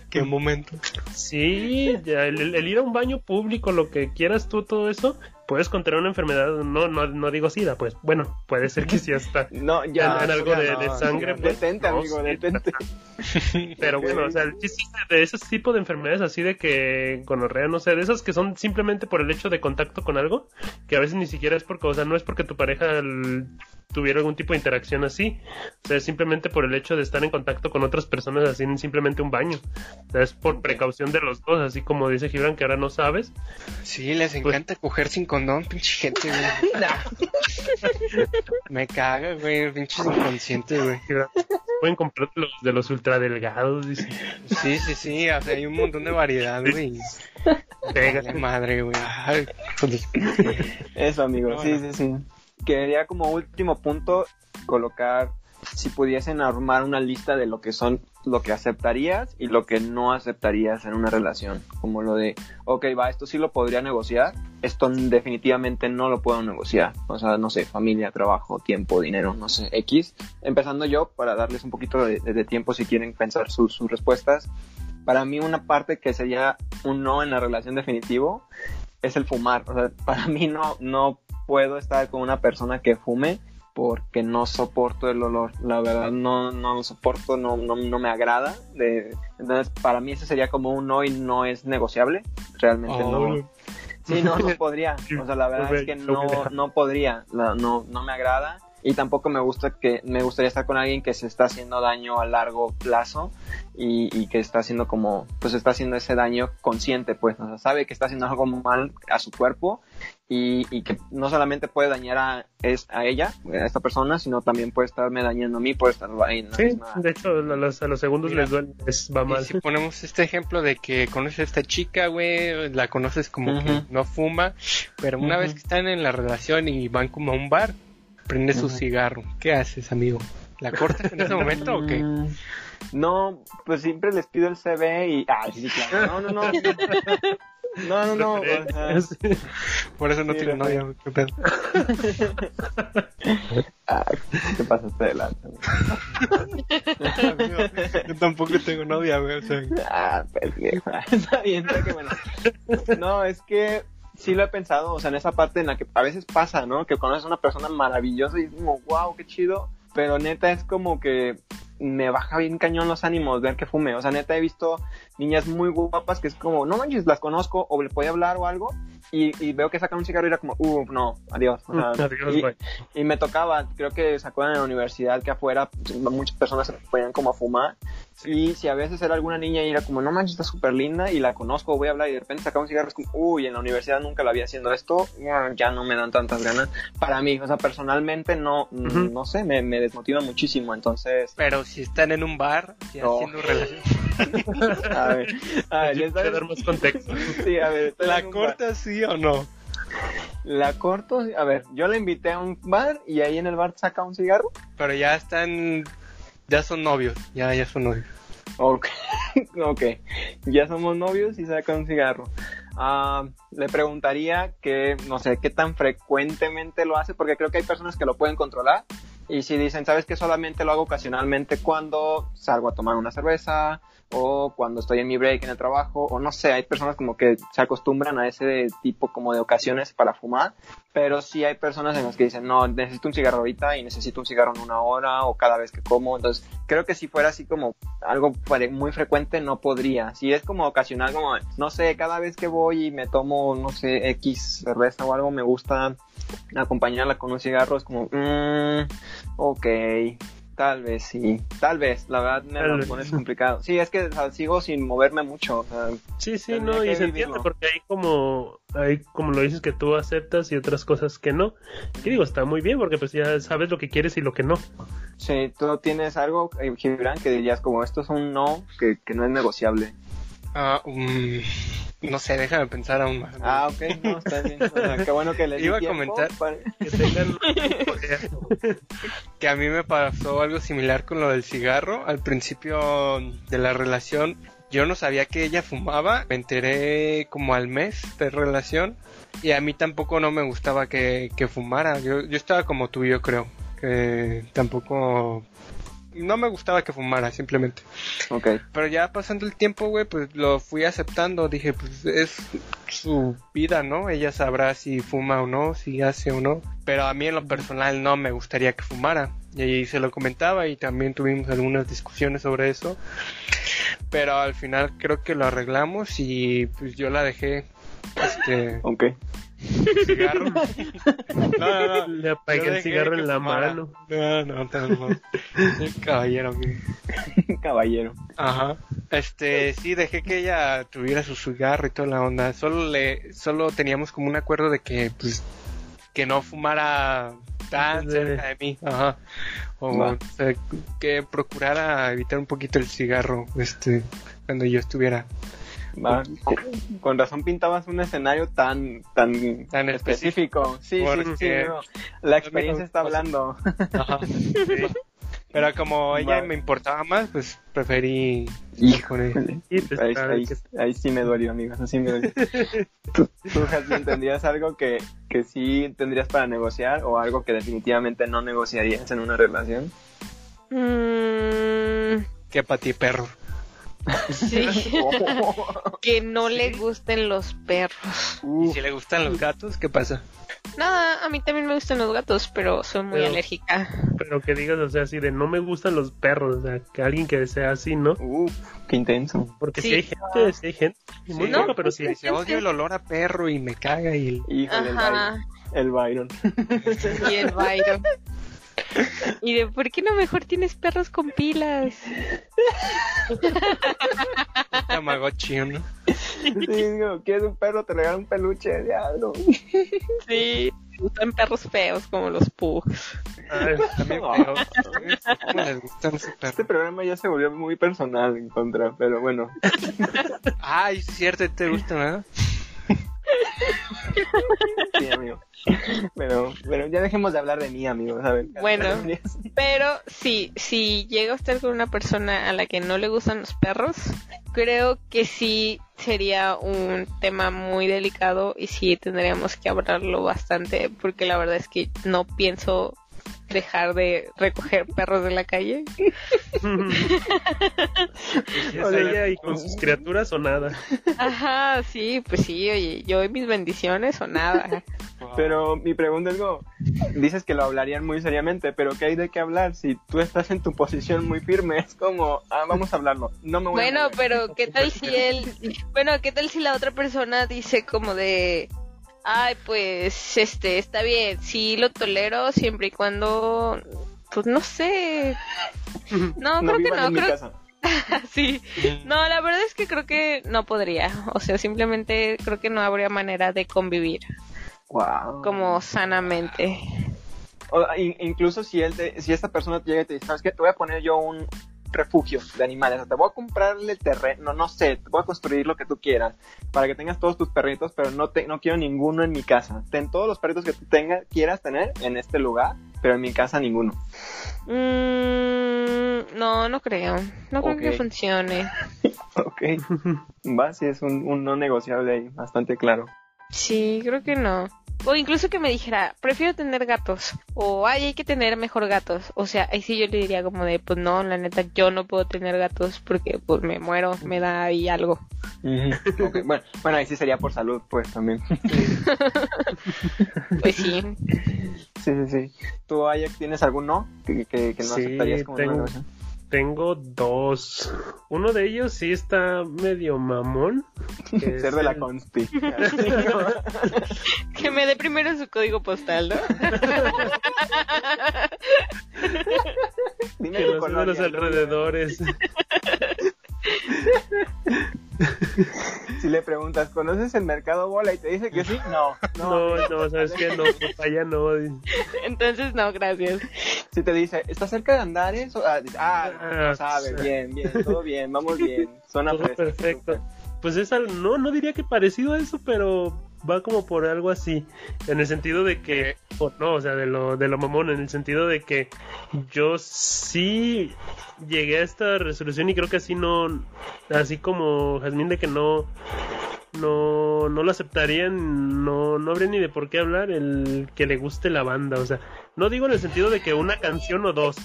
¿Qué momento? Sí, ya, el, el- ir a un baño público, lo que quieras tú, todo eso, puedes contraer una enfermedad, no, no, no digo sida, pues bueno, puede ser que sí hasta... No, ya. En- en algo de- no, de sangre, no, pues, Detente, no, amigo, sí. detente. Pero bueno, o sea, el chiste de esos tipos de enfermedades así de que gonorrea, no sé, de esas que son simplemente por el hecho de contacto con algo, que a veces ni siquiera es porque, o sea, no es porque tu pareja tuviera algún tipo de interacción así, o sea, es simplemente por el hecho de estar en contacto con otras personas así en simplemente un baño. O sea, es por precaución de los dos, así como dice Gibran que ahora no sabes. Sí, les Pues- encanta coger sin condón, pinche gente, güey. Me caga, güey, pinches inconscientes, güey. Pueden comprar los de los ultradelgados, dice. Sí, sí, sí, o sea, hay un montón de variedad, güey. Pega. Vale madre, güey. Eso, amigo, No, sí, no. sí, sí. Quería como último punto colocar si pudiesen armar una lista de lo que son lo que aceptarías y lo que no aceptarías en una relación. Como lo de, ok, va, esto sí lo podría negociar, esto definitivamente no lo puedo negociar. O sea, no sé, familia, trabajo, tiempo, dinero, no sé, X. Empezando yo para darles un poquito de, de tiempo si quieren pensar sus, sus respuestas. Para mí una parte que sería un no en la relación definitivo es el fumar. O sea, para mí no, no puedo estar con una persona que fume porque no soporto el olor. La verdad, no, no lo soporto, no, no, no me agrada. De, entonces, para mí ese sería como un no y no es negociable. Realmente oh, no. Sí, no, no podría. O sea, la verdad es que no, no podría. La- no, no me agrada. Y tampoco me gusta que, me gustaría estar con alguien que se está haciendo daño a largo plazo y, y que está haciendo como, pues está haciendo ese daño consciente, pues, o sea, sabe que está haciendo algo mal a su cuerpo y, y que no solamente puede dañar a, es, a ella, a esta persona, sino también puede estarme dañando a mí, puede estar ahí en la Sí, misma... de hecho, a los, a los segundos Mira. les duele, les va Y mal. si ponemos este ejemplo de que conoces a esta chica, güey, la conoces como que Ujú. no fuma, pero una Ujú. vez que están en la relación y van como a un bar, prende su cigarro. ¿Qué haces, amigo? ¿La cortas en ese momento o qué? Mm, No, pues siempre les pido el CV y... Ah, sí, claro. No, no, no. No, no, no. o sea, Por eso no Sí, tiene novia, qué pedo. ah, ¿Qué pasaste adelante? Yo tampoco tengo novia, güey, o sea, Ah, pues. Está bien, está que bueno. No, es que sí lo he pensado, o sea, en esa parte en la que a veces pasa, ¿no? Que conoces a una persona maravillosa y es como, wow, qué chido. Pero neta es como que me baja bien cañón los ánimos ver que fume. O sea, neta he visto niñas muy guapas que es como, no manches, las conozco o le puedo hablar o algo. Y, y veo que sacan un cigarro y era como, uh, no, adiós. O sea, Adiós, y- y me tocaba, creo que se acuerdan en la universidad que afuera pues, muchas personas se ponían como a fumar. Y si a veces era alguna niña y era como, no manches, está súper linda y la conozco, voy a hablar y de repente sacaba un cigarro, es como, uy, en la universidad nunca la vi haciendo esto, ya- no me dan tantas ganas. Para mí, o sea, personalmente no, mm, Ujú. no sé, me, me desmotiva muchísimo. Entonces, Pero si están en un bar, ya No. haciendo relación. a ver, a ver, sabes- dar más contexto. Sí, a ver, estoy ¿La cortas sí o no? La corto, a ver, yo la invité a un bar y ahí en el bar saca un cigarro. Pero ya están, ya son novios, ya, ya son novios. Ok, ok. Ya somos novios y saca un cigarro. Ah, le preguntaría que, no sé, qué tan frecuentemente lo hace, porque creo que hay personas que lo pueden controlar Y si dicen, ¿sabes que Solamente lo hago ocasionalmente cuando salgo a tomar una cerveza o cuando estoy en mi break en el trabajo o no sé, hay personas como que se acostumbran a ese tipo como de ocasiones para fumar, pero sí hay personas en las que dicen, no, necesito un cigarro ahorita y necesito un cigarro en una hora o cada vez que como, entonces creo que si fuera así como algo muy frecuente no podría, si es como ocasional, como, no sé, cada vez que voy y me tomo, no sé, X cerveza o algo, me gusta acompañarla con un cigarro, es como, mmm, ok, Tal vez sí, tal vez, la verdad me lo pones complicado. Sí, es que sigo sin moverme mucho. O sea, sí, sí, no, y se entiende porque hay como, hay como lo dices que tú aceptas y otras cosas que no. Y digo, está muy bien porque pues ya sabes lo que quieres y lo que no. Sí, tú tienes algo, eh, Gibran, que dirías como esto es un no que, que no es negociable. Ah, um, no sé, déjame pensar aún más. Ah, ok, no, está bien. qué bueno que le Iba a comentar que, tengan... que a mí me pasó algo similar con lo del cigarro. Al principio de la relación, yo no sabía que ella fumaba. Me enteré como al mes de relación. Y a mí tampoco no me gustaba que, que fumara. Yo, yo estaba como tú, yo creo. Que tampoco no me gustaba que fumara, simplemente. Ok. Pero ya pasando el tiempo, güey, pues lo fui aceptando. Dije, pues es su vida, ¿no? Ella sabrá si fuma o no, si hace o no. Pero a mí en lo personal no me gustaría que fumara. Y ahí se lo comentaba y también tuvimos algunas discusiones sobre eso. Pero al final creo que lo arreglamos y pues yo la dejé. Este, ok cigarro. No, no, no. Le apagué el cigarro en la mano. No, no, no. caballero. caballero. Ajá. Este, sí, dejé que ella tuviera su cigarro y toda la onda. Solo le, solo teníamos como un acuerdo de que, pues, que no fumara tan cerca de mí. Ajá. O, que procurara evitar un poquito el cigarro, este, cuando yo estuviera con, razón pintabas un escenario tan tan, tan específico. Sí, sí, sí, La experiencia está hablando. Pero como ella me importaba más, pues preferí Híjole. ahí, sí me dolió, amigos. Así me dolió. ¿Tú, tú tendrías algo que, que sí tendrías para negociar o algo que definitivamente no negociarías en una relación? Mm. ¿Qué para ti, perro? Sí. que no le gusten los perros. ¿Y si le gustan los gatos, qué pasa? Nada, a mí también me gustan los gatos, pero soy muy alérgica. Pero que digas, o sea, así de no me gustan los perros, o sea, que alguien que sea así, ¿no? Uf, qué intenso. Porque si hay gente, si hay gente, muy no, pero si se odio el olor a perro y me caga y el... Híjole, el Byron. Y el Byron. Y de por qué no mejor tienes perros con pilas. Tamagotchi, ¿no? Sí, digo, ¿quieres un perro? Te regalo un peluche, diablo. Sí, me gustan perros feos como los pugs. también feos. ¿Cómo les gustan esos perros? Este programa ya se volvió muy personal en contra, pero bueno. Ay, es cierto, te gusta, ¿verdad? Sí, amigo. Pero, pero ya dejemos de hablar de mí, amigo, Bueno, pero sí, si llega a estar con una persona a la que no le gustan los perros, creo que sí sería un tema muy delicado y sí tendríamos que hablarlo bastante porque la verdad es que no pienso dejar de recoger perros de la calle. ¿Es ella y con sus criaturas o nada? Ajá, sí, pues sí, oye, yo y mis bendiciones o nada. Pero mi pregunta es, go, dices que lo hablarían muy seriamente, pero ¿qué hay de qué hablar? Si tú estás en tu posición muy firme, es como, ah, vamos a hablarlo. No me voy bueno, pero ¿qué tal si él, bueno, qué tal si la otra persona dice como de, ay, pues, este, está bien, sí lo tolero siempre y cuando, pues no sé. No, creo que no, creo. sí, no, la verdad es que creo que no podría, o sea, simplemente creo que no habría manera de convivir. Wow. Como sanamente. O, incluso si él si esta persona te llega y te dice, ¿sabes qué? Te voy a poner yo un, refugio de animales. O te voy a comprarle terreno, no sé, te voy a construir lo que tú quieras para que tengas todos tus perritos, pero no, te, no quiero ninguno en mi casa. Ten todos los perritos que tú tengas, quieras tener en este lugar, pero en mi casa ninguno. Mm, no, no creo. No creo que funcione. ok. Va, sí, es un, un no negociable ahí, bastante claro. Sí, creo que no. O incluso que me dijera, prefiero tener gatos, o ay, hay que tener mejor gatos. O sea, ahí sí yo le diría como de, pues no, la neta, yo no puedo tener gatos porque pues me muero, me da ahí algo. Bueno, bueno, ahí sí sería por salud, pues también. Pues sí. Sí, sí, sí. ¿Tú, tienes algún no que, que, que no Sí, aceptarías como tengo. una relación? Tengo dos. Uno de ellos sí está medio mamón. que Ser de la consti. Que me dé primero su código postal, ¿no? Dime que los colonia. alrededores. Si le preguntas, ¿conoces el mercado bola? Y te dice que sí, no. No. No, no, sabes que no, papaya no. Entonces no, gracias. Si te dice, ¿estás cerca de Andares? Ah, ah, Ah, no sabe, bien, bien, todo bien, vamos bien. Suena Todo fresco, perfecto. súper. Pues es al- no, no diría que parecido a eso, pero va como por algo así. En el sentido de que, o no, o sea, de lo, de lo mamón, en el sentido de que yo sí llegué a esta resolución y creo que así no, así como Jazmín de que no, no, no lo aceptarían, no, no habría ni de por qué hablar el que le guste la banda, o sea, no digo en el sentido de que una canción o dos,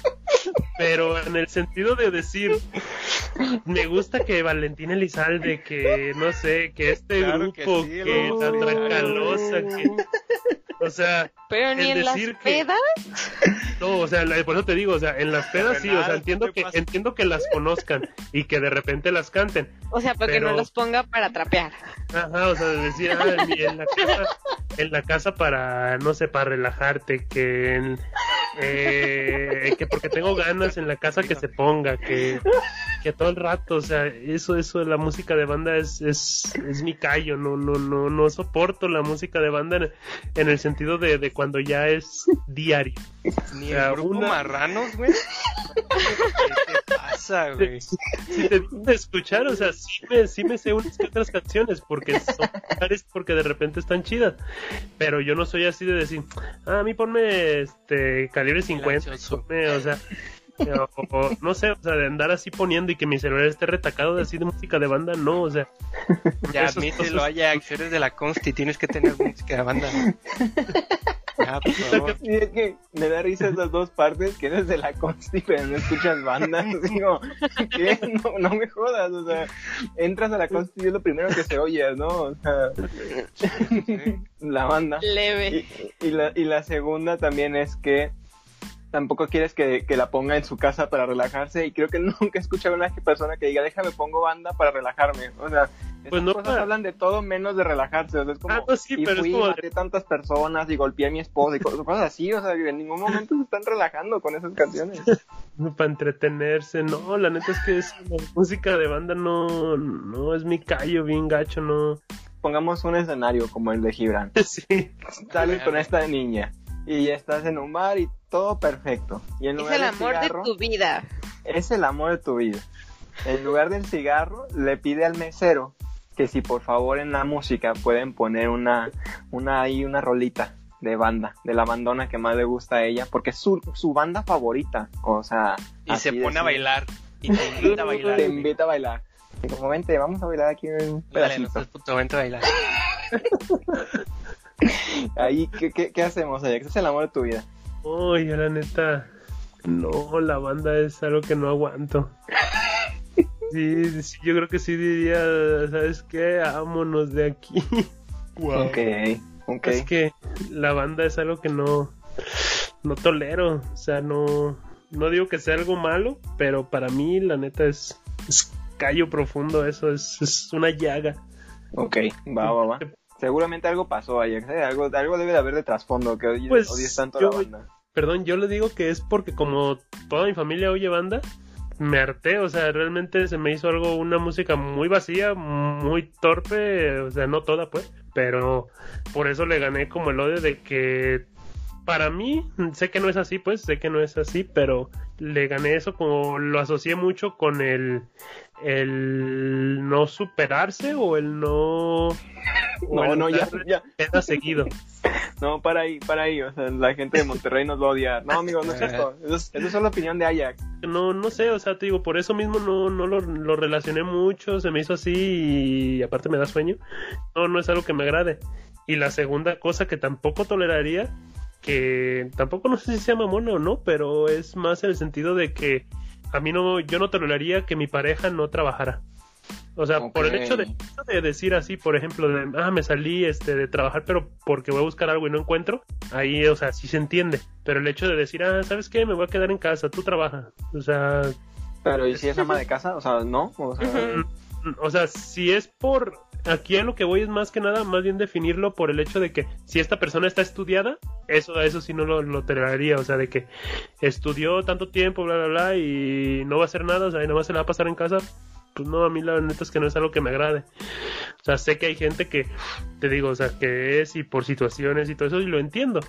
pero en el sentido de decir, me gusta que Valentina Elizalde, que no sé, que este Claro que grupo, sí, que, la sí, Tracalosa, que, o sea, Pero ni El en las decir que- pedas. no, o sea, la- por eso te digo, o sea, en las pedas sí, o sea, entiendo ¿qué que, pasa? entiendo que las conozcan y que de repente las canten, O sea, para que Pero- no los ponga para trapear. Ajá, o sea, de decir, ah, en la casa, en la casa para, no sé, para relajarte, que, en- eh, que porque tengo ganas en la casa que se ponga, que, que todo el rato, o sea, eso, eso, la música de banda es, es, es mi callo, no, no, no, no soporto la música de banda en, en el sentido de, de cuando ya es diario. Ni O sea, el grupo una- Marranos, güey. ¿Qué te pasa, güey? si te de escuchar, o sea, sí me, sí me sé unas que otras canciones porque son porque de repente están chidas. Pero yo no soy así de decir, ah, a mí ponme este calibre 50, Gracioso. ponme, o sea, o, o no sé, o sea, de andar así poniendo y que mi celular esté retacado de así de música de banda, no, o sea, Ya admítelo, cosas- Ajax, eres de la Consti, tienes que tener música de banda. Ya, por favor. Sí, es que me da risa esas dos partes, que eres de la consti, pero no escuchas bandas. Digo, ¿qué? No, no me jodas, o sea, entras a la consti y es lo primero que se oye, ¿no? O sea, la banda. Leve. Y, y la, y la segunda también es que tampoco quieres que, que la ponga en su casa para relajarse y creo que nunca he escuchado a una persona que diga déjame pongo banda para relajarme o sea esas Pues no, cosas para- hablan de todo menos de relajarse o sea es como Ah, no, sí, y pero fui como maté tantas personas y golpeé a mi esposa y co- cosas así o sea en ningún momento se están relajando con esas canciones. Para entretenerse, no, la neta es que es, la música de banda no, no es mi callo bien gacho, no, pongamos un escenario como el de Gibran. Sí. sales con esta niña y estás en un bar y todo perfecto y en Es el amor cigarro- de tu vida. es el amor de tu vida. En lugar del cigarro, le pide al mesero que si por favor en la música pueden poner una, una ahí, una rolita de banda, de la bandona que más le gusta a ella, porque es su, su banda favorita. O sea, Y se pone a bailar. Y te invita a bailar. Te invita a bailar. Y como vente, vamos a bailar aquí un Dale, no pedacito. puto, vente a bailar. Ahí, ¿qué, qué, qué hacemos? Es el amor de tu vida. Oye, la neta, no, la banda es algo que no aguanto. Sí, sí, yo creo que sí diría, ¿sabes qué? Vámonos de aquí. Ok, ok. Es que la banda es algo que no, no tolero. O sea, no, no digo que sea algo malo, pero para mí, la neta, es, es callo profundo. Eso es, es una llaga. Ok, va, va, va. Seguramente algo pasó, Ajax. ¿eh? Algo, algo debe de haber de trasfondo que odies, Pues, odies tanto yo- la banda. Perdón, yo le digo que es porque como toda mi familia oye banda, me harté, o sea, realmente se me hizo algo, una música muy vacía, muy torpe, o sea, no toda pues, pero por eso le gané como el odio de que para mí, sé que no es así pues, sé que no es así, pero le gané eso como lo asocié mucho con el el no superarse o el no o No, el no, ya, ya. seguido. No, para ahí, para ahí. O sea, la gente de Monterrey nos va a odiar. No, amigo, no es esto. Eso es, eso es solo opinión de Ajax. no, no sé, o sea, te digo, por eso mismo no, no lo, lo relacioné mucho, se me hizo así y aparte me da sueño. No, no es algo que me agrade. Y la segunda cosa que tampoco toleraría, que tampoco no sé si sea mamón o no, pero es más en el sentido de que a mí no, yo no toleraría que mi pareja no trabajara. O sea, por el hecho de, de decir así, por ejemplo, de, ah, me salí este, de trabajar, pero porque voy a buscar algo y no encuentro, ahí, o sea, sí se entiende. Pero el hecho de decir, ah, ¿sabes qué? Me voy a quedar en casa, tú trabaja. O sea, Pero, ¿y si es ama de casa? O sea, ¿no? O sea. O sea, si es por aquí a lo que voy es más que nada, más bien definirlo por el hecho de que si esta persona está estudiada, eso, eso sí no lo, lo toleraría, o sea, de que estudió tanto tiempo, bla, bla, bla, y no va a hacer nada, o sea, y nada más se la va a pasar en casa, pues no, a mí la neta es que no es algo que me agrade. O sea, sé que hay gente que, te digo, o sea, que es y por situaciones y todo eso, y lo entiendo.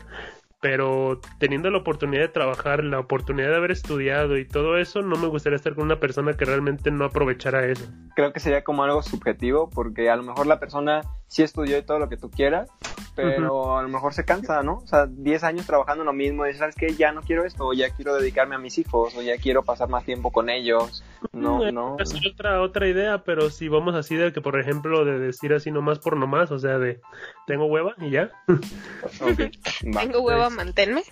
Pero teniendo la oportunidad de trabajar, la oportunidad de haber estudiado y todo eso, no me gustaría estar con una persona que realmente no aprovechara eso. creo que sería como algo subjetivo, porque a lo mejor la persona sí estudió y todo lo que tú quieras, pero a lo mejor se cansa, ¿no? O sea, 10 años trabajando en lo mismo y dices, ¿sabes qué? Ya no quiero esto, o ya quiero dedicarme a mis hijos, o ya quiero pasar más tiempo con ellos. No, no. Es otra, otra idea, pero si vamos así de que, por ejemplo, de decir así nomás por nomás, o sea, de tengo hueva y ya. Ok, va. Tengo hueva, manténme.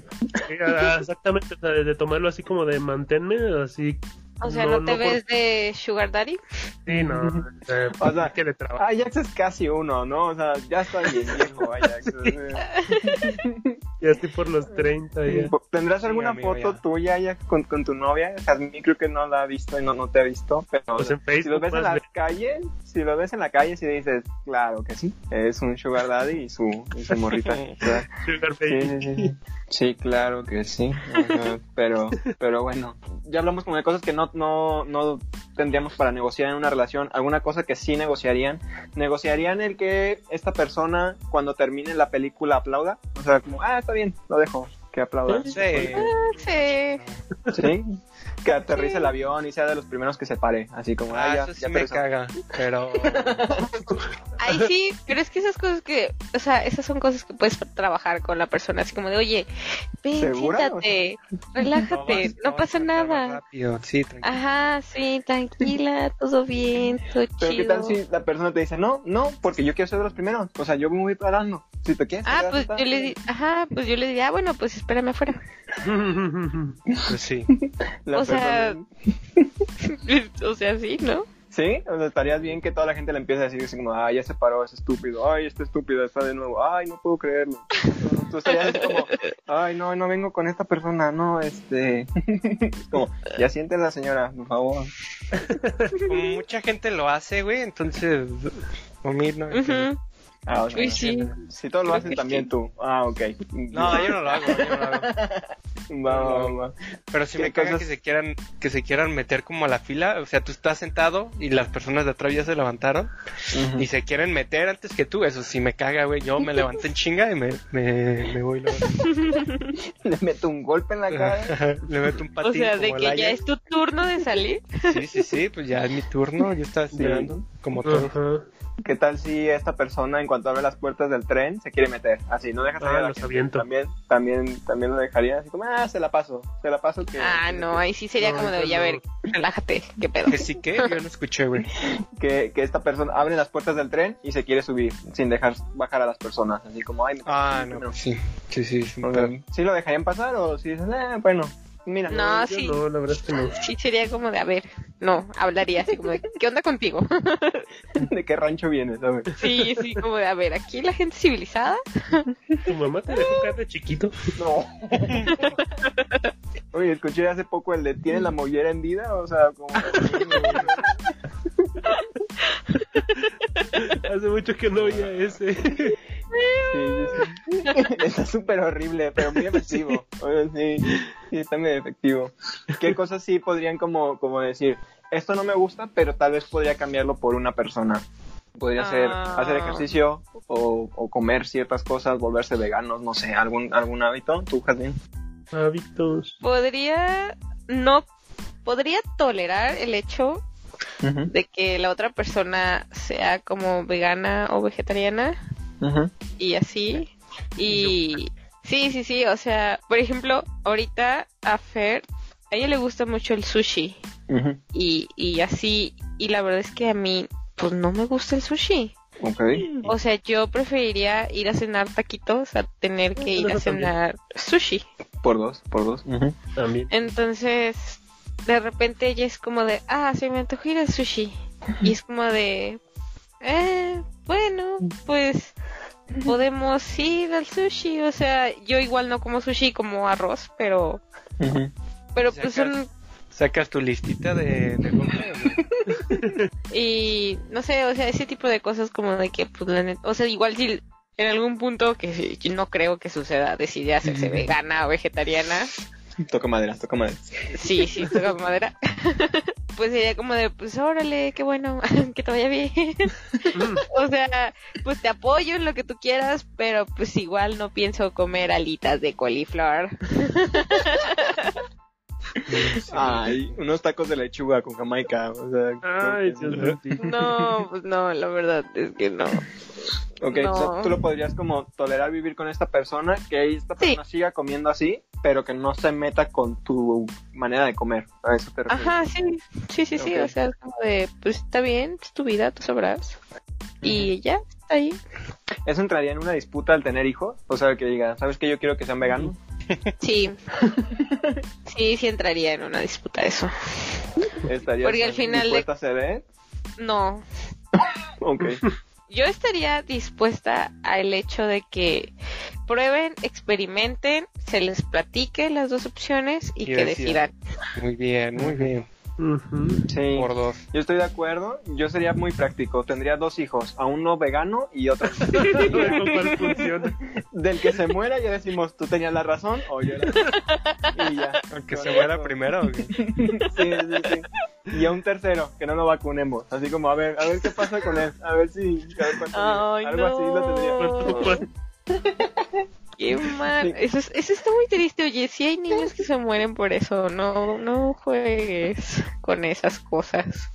Ah, Exactamente, o sea, de, de tomarlo así como de manténme, así. O sea, ¿no, te ves de Sugar Daddy? Sí, no. o sea, O sea, que le trabajo. Ajax es casi uno, ¿no? O sea, ya está bien viejo Ajax. Ya estoy por los 30 ya. ¿Tendrás Sí, alguna amigo, foto ya. tuya Ajax, con, con tu novia? Jazmín creo que no la ha visto y no, no te ha visto, pero Pues en si lo ves en la calle, si lo ves en la calle, si dices, claro que sí, es un sugar daddy y su, y su morrita. Sugar Sí, baby. sí, sí. Sí, claro que sí. Pero, pero bueno, ya hablamos como de cosas que no, no, no tendríamos para negociar en una relación. Alguna cosa que sí negociarían. ¿Negociarían el que esta persona cuando termine la película aplauda? O sea, como, ah, está bien, lo dejo, que aplauda. Sí. Sí. Sí. Que aterrice el avión y sea de los primeros que se pare. Así como, ah, Ah, ya, eso sí ya me caga, pero... Ahí sí, pero es que esas cosas que, o sea, esas son cosas que puedes trabajar con la persona, así como de, oye, ven, siéntate, relájate, vas- no pasa nada. rápido. Sí, tranquilo. Ajá, sí, tranquila, todo bien, todo Pero qué chido. tal si la persona te dice, no, no, porque yo quiero ser de los primeros. O sea, yo me voy parando. Si te quieres. Ah, pues yo le di, ajá, pues yo le diría, ah, bueno, pues espérame afuera. Pues sí. la o sea, o sea, sí, ¿no? Sí, o sea, estarías bien que toda la gente le empiece a decir así como, ay, ya se paró, es estúpido, ay, este estúpido está de nuevo, ay, no puedo creerlo. Tú estarías como, ay, no, no vengo con esta persona, no, este... Es como, ya siente la señora, por favor. Como mucha gente lo hace, güey, entonces... Mí no... Ah, o sea, Uy, sí. Si todos lo Creo hacen también sí. tú. Ah, ok. No, yo no lo hago, yo no lo hago. Va, va, va. Pero ¿Qué me caga cosas? que se quieran que se quieran meter como a la fila, o sea, tú estás sentado y las personas de atrás ya se levantaron y se quieren meter antes que tú, eso sí me caga, güey. Yo me levanto en chinga y me, me, me voy luego. Le meto un golpe en la cara. Le meto un O patín sea, de que ya es tu turno de salir. Sí, sí, sí, pues ya es mi turno, yo estaba esperando como todo. Ajá. ¿Qué tal si esta persona, en cuanto abre las puertas del tren, se quiere meter? Así, no deja salir Ah, a la gente. También, también, también lo dejaría así como, ah, se la paso, se la paso que... Ah, no, ahí sí sería No, como de, eso oye, a no. ver, relájate, qué pedo. Que sí que yo no escuché, güey. Que, que esta persona abre las puertas del tren y se quiere subir sin dejar bajar a las personas. Así como, ay, me Ah, no, pues sí. Sí, sí, sí. O sea, ¿Sí lo dejarían pasar o si dices, eh, bueno, mira. No, sí. No, la verdad es que no. Sí, sería como de, a ver, no, hablaría así como de, ¿qué onda contigo? ¿De qué rancho vienes? ¿sabes? Sí, sí, como de, a ver, aquí la gente civilizada. ¿Tu mamá te dejó caer de chiquito? No. Oye, escuché hace poco el de ¿tienes la mollera en vida? O sea, como... Hace mucho que no oía ese. Sí, sí, sí. Está súper horrible, pero muy efectivo. Oye, sí, sí, está muy efectivo. ¿Qué cosas sí podrían como, como decir, esto no me gusta, pero tal vez podría cambiarlo por una persona? Podría ser Ah. hacer ejercicio o, o comer ciertas cosas, volverse veganos, no sé, algún, algún hábito. ¿Tú, Jazmín? Hábitos. Podría, no, podría tolerar el hecho de que la otra persona sea como vegana o vegetariana Y así. Y sí, sí, sí, o sea, por ejemplo, ahorita a Fer, a ella le gusta mucho el sushi y, y así, y la verdad es que a mí, pues no me gusta el sushi. Ok. O sea, yo preferiría ir a cenar taquitos a tener que ir a cenar sushi. Por dos, por dos. También. Entonces, de repente ella es como de, ah, se me antojó ir al sushi. Y es como de, eh, bueno, pues podemos ir al sushi. O sea, yo igual no como sushi como arroz, pero, pero pues son, ¿Sacas tu listita de, de y no sé, o sea, ese tipo de cosas como de que, pues, la net- o sea, igual si en algún punto que no creo que suceda, decide hacerse vegana o vegetariana, Toca madera, toca madera. Sí, sí, toca madera. pues sería como de, pues órale, qué bueno, que te vaya bien. Mm. o sea, pues te apoyo en lo que tú quieras, pero pues igual no pienso comer alitas de coliflor. Ay, unos tacos de lechuga con jamaica. O sea, Ay, creo Dios que- mío. No, pues no, la verdad es que no. Ok, No. o sea, tú lo podrías como tolerar vivir con esta persona, que esta Sí. persona siga comiendo así, pero que no se meta con tu manera de comer. A eso te refieres. Ajá, sí, sí, sí, sí, o sea, es como de, pues está bien, es tu vida, tú sabrás. Y ya, está ahí. ¿Eso entraría en una disputa al tener hijos? O sea, que diga, ¿sabes que yo quiero que sean veganos? Sí. Sí, sí entraría en una disputa eso. ¿Estarías Porque al final de- dispuesta a ceder? No, Ok. yo estaría dispuesta al hecho de que prueben, experimenten, se les platique las dos opciones y, Y que decidan. Muy bien, muy bien. Sí. Por dos. Yo estoy de acuerdo. Yo sería muy práctico. Tendría dos hijos, a uno vegano y otro. Del que se muera ya decimos, tú tenías la razón o yo la Y ya. Aunque se muera eso. primero. ¿o qué? Sí, sí, sí. Y a un tercero, que no lo vacunemos. Así como, a ver, a ver qué pasa con él. A ver si. a ver cuánto vive. Ay, Algo así lo tendría. ¿Cuánto- cuánto- Qué mal. Eso, es- eso está muy triste. Oye, si hay niños que se mueren por eso, no, no juegues con esas cosas.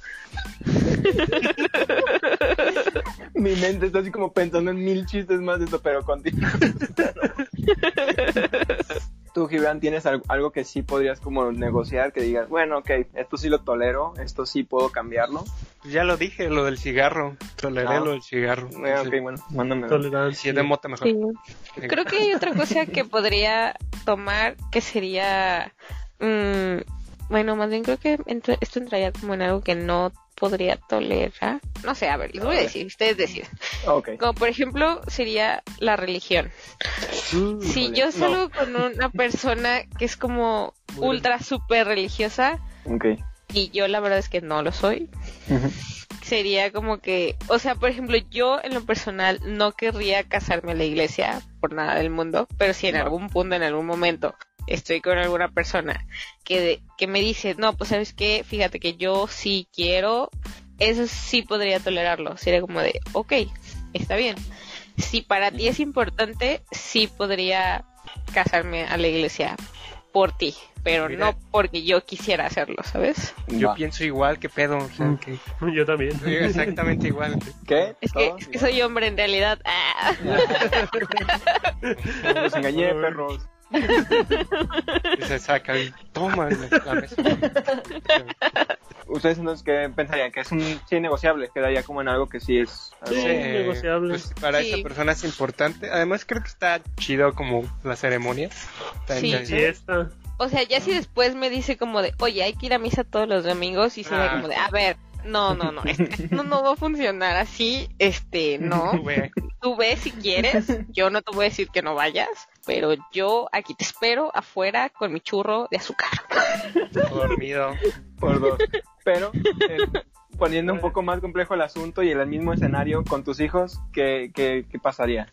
Mi mente está así como pensando en mil chistes más de eso, pero continúa. Tú, Gibran, ¿tienes al- algo que sí podrías como negociar? Que digas, bueno, ok, esto sí lo tolero, esto sí puedo cambiarlo. Pues ya lo dije, lo del cigarro. Toleré Ah. lo del cigarro. Eh, ok, Sí. bueno, mándame. Si es de mota mejor. Sí. Creo que hay otra cosa que podría tomar que sería. mm, bueno, más bien creo que entra- esto entraría como en algo que no podría tolerar. No sé, a ver, les voy a decir, ustedes deciden. Ok. Como por ejemplo sería la religión. Mm. Si yo no. salgo con una persona que es como Muy ultra super religiosa y yo la verdad es que no lo soy, sería como que, o sea, por ejemplo, yo en lo personal no querría casarme a la iglesia por nada del mundo, pero si en No. algún punto, en algún momento, estoy con alguna persona que, que me dice, no, pues sabes qué, fíjate que yo sí quiero, eso sí podría tolerarlo, sería como de, ok, está bien. Si para ti es importante, sí podría casarme a la iglesia por ti, pero Mira. no porque yo quisiera hacerlo, ¿sabes? Yo pienso igual que pedo. O sea, Mm. que Yo también. soy exactamente igual. ¿Qué? Es que, ¿Todos es que soy hombre en realidad. Ah. Los engañé, perros. Y se saca y toma la mesa. ¿Ustedes entonces qué pensarían? Que es un sí negociable, quedaría como en algo que sí es... algo- Sí. negociable. pues, para Sí. esa persona es importante. Además creo que está chido como la ceremonia. Está Sí. interesante. Fiesta. O sea, ya si después me dice como de, oye, hay que ir a misa todos los domingos y sería Ah. como de, a ver, no, no, no, este, no, no va a funcionar así, este, no. Güey, Tú ves si quieres, yo no te voy a decir que no vayas, pero yo aquí te espero afuera con mi churro de azúcar. dormido. por dos. Pero eh, poniendo un poco más complejo el asunto y en el mismo escenario con tus hijos, ¿qué, qué, qué pasaría?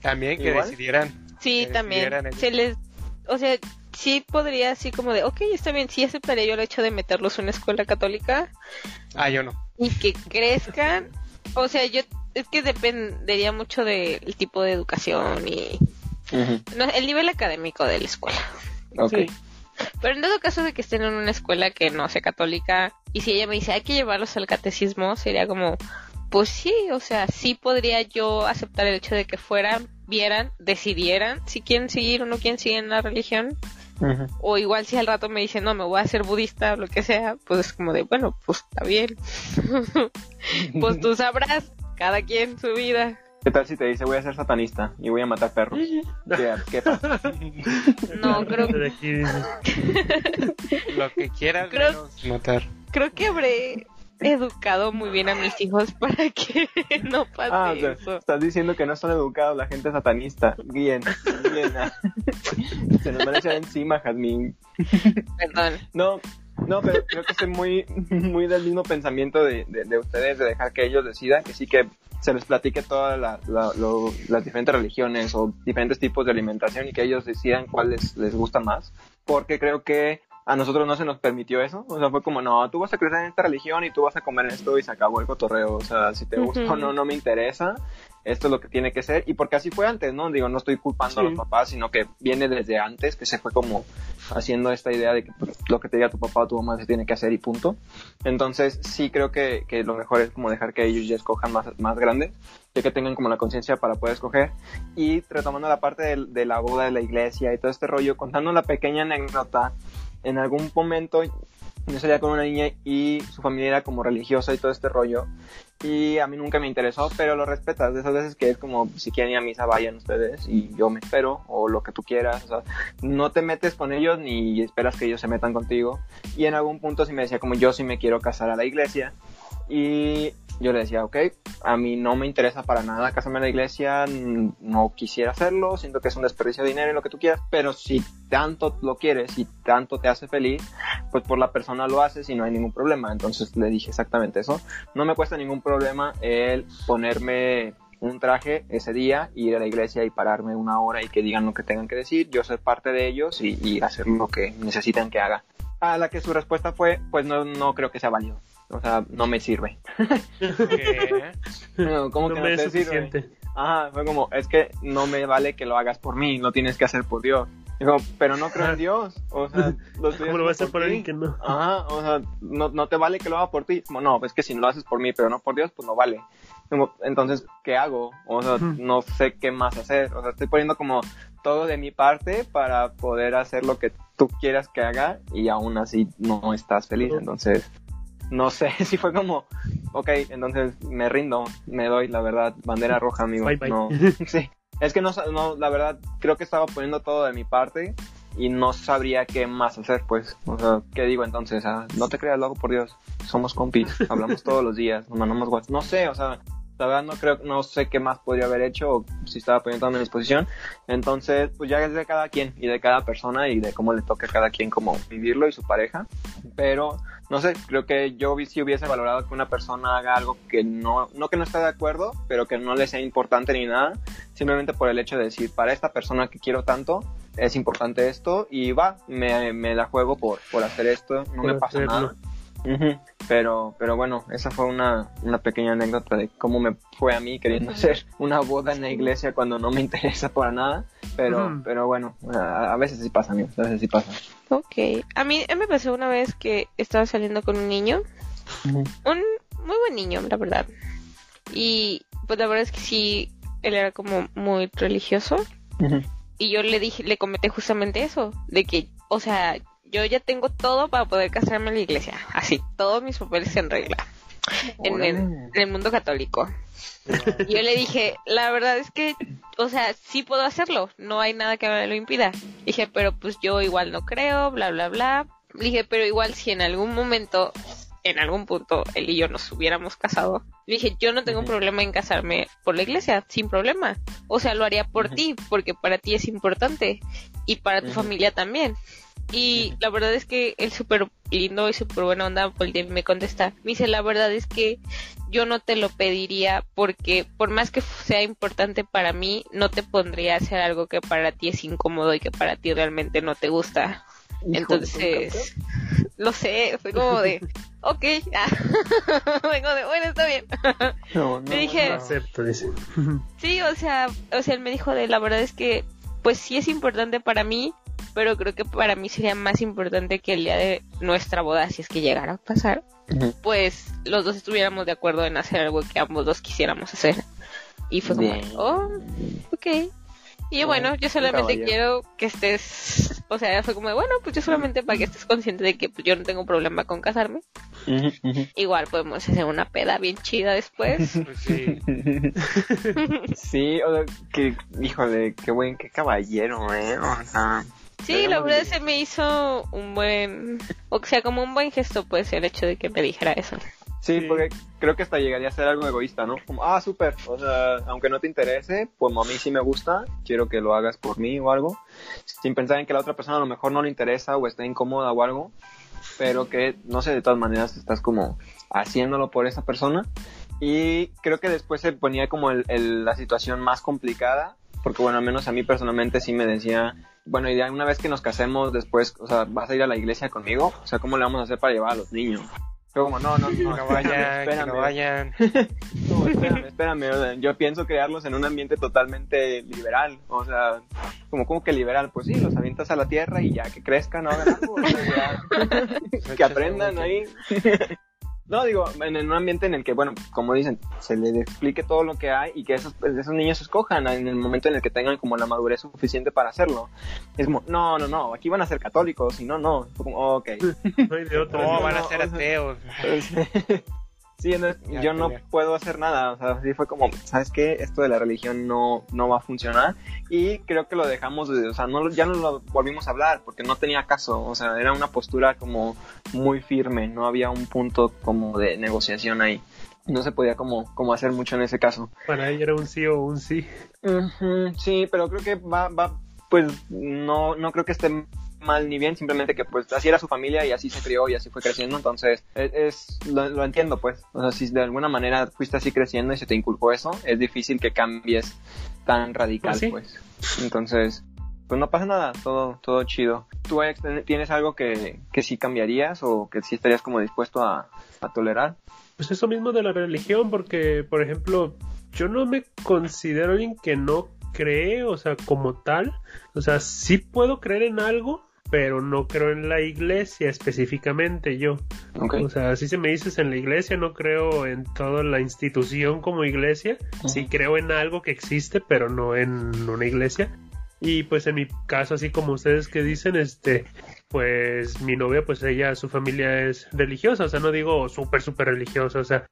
También que ¿Igual? decidieran. Sí, Que también. decidieran. Se les, o sea, sí podría así como de, ok, está bien, sí aceptaría yo el hecho de meterlos en una escuela católica, Ah, yo no. y que crezcan. O sea, yo es que dependería mucho del tipo de educación y no, el nivel académico de la escuela. Ok. Sí. Pero en dado caso de que estén en una escuela que no sea católica y si ella me dice hay que llevarlos al catecismo, sería como, pues sí, o sea, sí podría yo aceptar el hecho de que fueran, vieran, decidieran si quieren seguir o no quieren seguir en la religión. O igual si al rato me dicen, no, me voy a hacer budista o lo que sea, pues es como de, bueno, pues está bien. pues tú sabrás, cada quien su vida. ¿Qué tal si te dice voy a ser satanista y voy a matar perros? ¿Qué, qué pasa? No, creo, dice, Lo que quieras Creo- matar. creo que habré educado muy bien a mis hijos para que no pase Ah, o sea, eso. estás diciendo que no son educados la gente satanista. Bien, bien. Se nos van a echar encima, Jazmín. Perdón. No, no, pero creo que soy muy, muy del mismo pensamiento de, de, de ustedes, de dejar que ellos decidan, que sí que se les platique todas la- las diferentes religiones o diferentes tipos de alimentación y que ellos decidan cuál les, les gusta más. Porque creo que a nosotros no se nos permitió eso. O sea, fue como, no, tú vas a crecer en esta religión y tú vas a comer esto y se acabó el cotorreo. O sea, si te gusta o no, no me interesa. Esto es lo que tiene que ser. Y porque así fue antes, ¿no? Digo, no estoy culpando a los Sí. papás, sino que viene desde antes, que se fue como haciendo esta idea de que pues, lo que te diga tu papá o tu mamá se tiene que hacer y punto. Entonces, sí creo que, que lo mejor es como dejar que ellos ya escojan más, más grandes, ya que tengan como la conciencia para poder escoger. Y retomando la parte del- de, la boda de la iglesia y todo este rollo, contando la pequeña anécdota, en algún momento yo salía con una niña y su familia era como religiosa y todo este rollo. Y a mí nunca me interesó, pero lo respetas. De esas veces que es como, si quieren ir a misa, vayan ustedes y yo me espero, o lo que tú quieras. O sea, no te metes con ellos ni esperas que ellos se metan contigo. Y en algún punto sí me decía como yo sí me quiero casar a la iglesia. Y yo le decía, ok, a mí no me interesa para nada casarme en la iglesia, no quisiera hacerlo, siento que es un desperdicio de dinero y lo que tú quieras, pero si tanto lo quieres y tanto te hace feliz, pues por la persona lo haces y no hay ningún problema. Entonces le dije exactamente eso. No me cuesta ningún problema el ponerme un traje ese día, ir a la iglesia y pararme una hora y que digan lo que tengan que decir, yo ser parte de ellos y, y hacer lo que necesitan que haga. A la que su respuesta fue, pues no, no creo que sea válido. O sea, no me sirve. ¿Qué? No, ¿Cómo no que me no es te sirve? suficiente. Ajá, fue como, es que no me vale que lo hagas por mí, lo tienes que hacer por Dios. Digo, pero no creo en Dios. O sea, lo ¿Cómo lo vas a hacer haciendo por ti. alguien que no? Ajá, o sea, no, no te vale que lo haga por ti. Como, no, es que si lo haces por mí, pero no por Dios, pues no vale. Como, entonces, ¿qué hago? O sea, no sé qué más hacer. O sea, estoy poniendo como todo de mi parte para poder hacer lo que tú quieras que haga y aún así no estás feliz. Entonces, no sé si fue como, ok, entonces me rindo, me doy, la verdad, bandera roja, amigo. Bye, bye. No, sí. Es que no, no, la verdad, creo que estaba poniendo todo de mi parte y no sabría qué más hacer, pues. O sea, ¿qué digo entonces? Ah, no te creas, lo hago por Dios. Somos compis, hablamos todos los días, nos mandamos WhatsApp. No sé, o sea, la verdad no creo, no sé qué más podría haber hecho o si estaba poniendo todo a mi disposición. Entonces, pues ya es de cada quien y de cada persona y de cómo le toca a cada quien como vivirlo y su pareja. Pero, no sé, creo que yo si hubiese valorado que una persona haga algo que no, no que no esté de acuerdo, pero que no le sea importante ni nada, simplemente por el hecho de decir, para esta persona que quiero tanto, es importante esto y va, me, me la juego por, por hacer esto, no Por me pasa hacerlo. nada. Pero, pero bueno, esa fue una, una pequeña anécdota de cómo me fue a mí queriendo hacer una boda en la iglesia cuando no me interesa para nada. Pero, pero bueno, a, a veces sí pasa, amigos, a veces sí pasa. Ok. A mí me pasó una vez que estaba saliendo con un niño. Un muy buen niño, la verdad. Y pues la verdad es que sí, él era como muy religioso. Y yo le dije, le comenté justamente eso, de que, o sea, yo ya tengo todo para poder casarme en la iglesia. Así, todos mis papeles en regla. En el, Órale. en el mundo católico. Y yo le dije, la verdad es que, o sea, sí puedo hacerlo, no hay nada que me lo impida. Dije, pero pues yo igual no creo, bla, bla, bla. Dije, pero igual si en algún momento, en algún punto, él y yo nos hubiéramos casado, dije, yo no tengo Ujú. problema en casarme por la iglesia, sin problema. O sea, lo haría por ti, porque para ti es importante y para tu familia también. Y la verdad es que él súper lindo y súper buena onda me contesta. Me dice, la verdad es que yo no te lo pediría porque por más que sea importante para mí, no te pondría a hacer algo que para ti es incómodo y que para ti realmente no te gusta. Entonces, lo sé, fue como de, ok, ah. vengo de, bueno, está bien. No, Le dije- Lo acepto, dice. Sí, o sea, o sea, él me dijo de la verdad es que pues sí es importante para mí, pero creo que para mí sería más importante que el día de nuestra boda, si es que llegara a pasar, pues los dos estuviéramos de acuerdo en hacer algo que ambos dos quisiéramos hacer. Y fue como, Bien. oh, ok. Y bueno, yo solamente caballero. quiero que estés, o sea, fue como, bueno, pues yo solamente para que estés consciente de que pues, yo no tengo problema con casarme. Igual podemos hacer una peda bien chida después. Pues sí. Sí, o sea, que, híjole, qué buen, qué caballero, eh. O sea, Sí, la verdad se me hizo un buen, o sea, como un buen gesto, pues, el hecho de que me dijera eso. sí, Sí. porque creo que hasta llegaría a ser algo egoísta, ¿no? Como, ah, súper, o sea, aunque no te interese, pues a mí sí me gusta, quiero que lo hagas por mí o algo, sin pensar en que la otra persona a lo mejor no le interesa o está incómoda o algo, pero que, no sé, de todas maneras estás como haciéndolo por esa persona. Y creo que después se ponía como el- el- la situación más complicada, porque bueno, al menos a mí personalmente sí me decía, bueno, y ya una vez que nos casemos después, o sea, vas a ir a la iglesia conmigo, o sea, ¿cómo le vamos a hacer para llevar a los niños? Yo como, no, no, no, no vayan, que espérame, no vayan. no, espérame, espérame, o sea, yo pienso crearlos en un ambiente totalmente liberal, o sea, como, como que liberal, pues sí, los avientas a la tierra y ya que crezcan, hagan algo, o sea, ya, que aprendan ahí. No, digo, en en un ambiente en el que, bueno, como dicen, se les explique todo lo que hay y que esos, pues, esos niños escojan en el momento en el que tengan como la madurez suficiente para hacerlo. Es como, no, no, no, aquí van a ser católicos, y no, no. Como, ok. No hay de otra. No, no, van a ser o sea- ateos. sí, entonces, Ya, yo no ya. puedo hacer nada. O sea, así fue como, ¿sabes qué? Esto de la religión no, no va a funcionar. Y creo que lo dejamos, de- o sea, no, ya no lo volvimos a hablar porque no tenía caso. O sea, era una postura como muy firme. No había un punto como de negociación ahí. No se podía como, como hacer mucho en ese caso. Para ella era un sí o un sí. Sí, pero creo que va, va, pues no, no creo que esté mal ni bien, simplemente que pues así era su familia y así se crió y así fue creciendo, entonces es, es- lo, lo entiendo pues, o sea, si de alguna manera fuiste así creciendo y se te inculcó eso, es difícil que cambies tan radical Pues sí. pues, entonces pues no pasa nada, todo, todo chido. ¿Tú tienes algo que, que sí cambiarías o que sí estarías como dispuesto a, a tolerar? Pues eso mismo de la religión, porque, por ejemplo, yo no me considero alguien que no cree, o sea, como tal. O sea, sí puedo creer en algo, pero no creo en la iglesia específicamente yo. Ok. O sea, si se me dices en la iglesia, no creo en toda la institución como iglesia. Sí Ujú. creo en algo que existe, pero no en una iglesia. Y pues en mi caso, así como ustedes que dicen, este, pues mi novia, pues ella, su familia es religiosa, o sea, no digo súper, súper religiosa, o sea,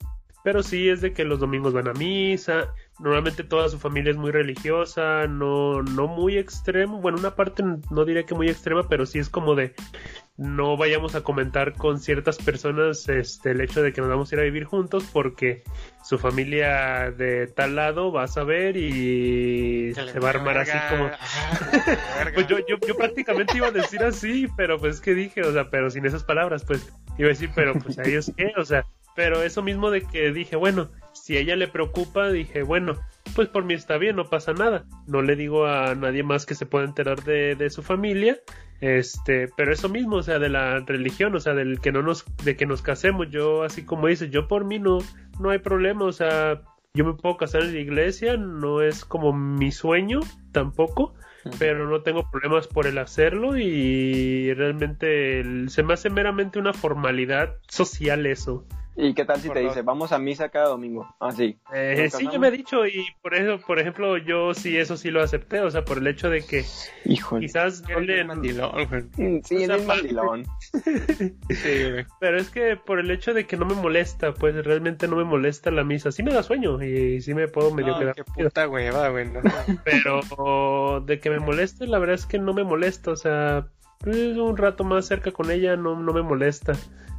pero sí es de que los domingos van a misa, normalmente toda su familia es muy religiosa, no, no muy extremo, bueno, una parte no diría que muy extrema, pero sí es como de no vayamos a comentar con ciertas personas este el hecho de que nos vamos a ir a vivir juntos porque su familia de tal lado va a saber y se va a armar así como pues yo, yo, yo prácticamente iba a decir así, pero pues que dije, o sea, pero sin esas palabras, pues iba a decir, pero pues a ellos qué, o sea, pero eso mismo de que dije, bueno, si a ella le preocupa, dije, bueno, pues por mí está bien, no pasa nada. No le digo a nadie más que se pueda enterar de, de su familia, este, pero eso mismo, o sea, de la religión, o sea, del que no nos, de que nos casemos, yo así como dice, yo por mí no, no hay problema, o sea, yo me puedo casar en la iglesia, no es como mi sueño tampoco, pero no tengo problemas por el hacerlo y realmente el- se me hace meramente una formalidad social eso. ¿Y qué tal si te dice, vamos a misa cada domingo? Así. Eh, ¿Nos sí, yo me he dicho y por eso, por ejemplo, yo sí eso sí lo acepté, o sea, por el hecho de que Híjole. quizás Mandilón, güey. Mm, Sí, O es mandilón. Sí, güey. pero es que por el hecho de que no me molesta, pues realmente no me molesta la misa, sí me da sueño y sí me puedo medio No, quedar qué puta hueva, güey. no. pero de que me moleste, la verdad es que no me molesta, o sea, pues, un rato más cerca con ella no, no me molesta.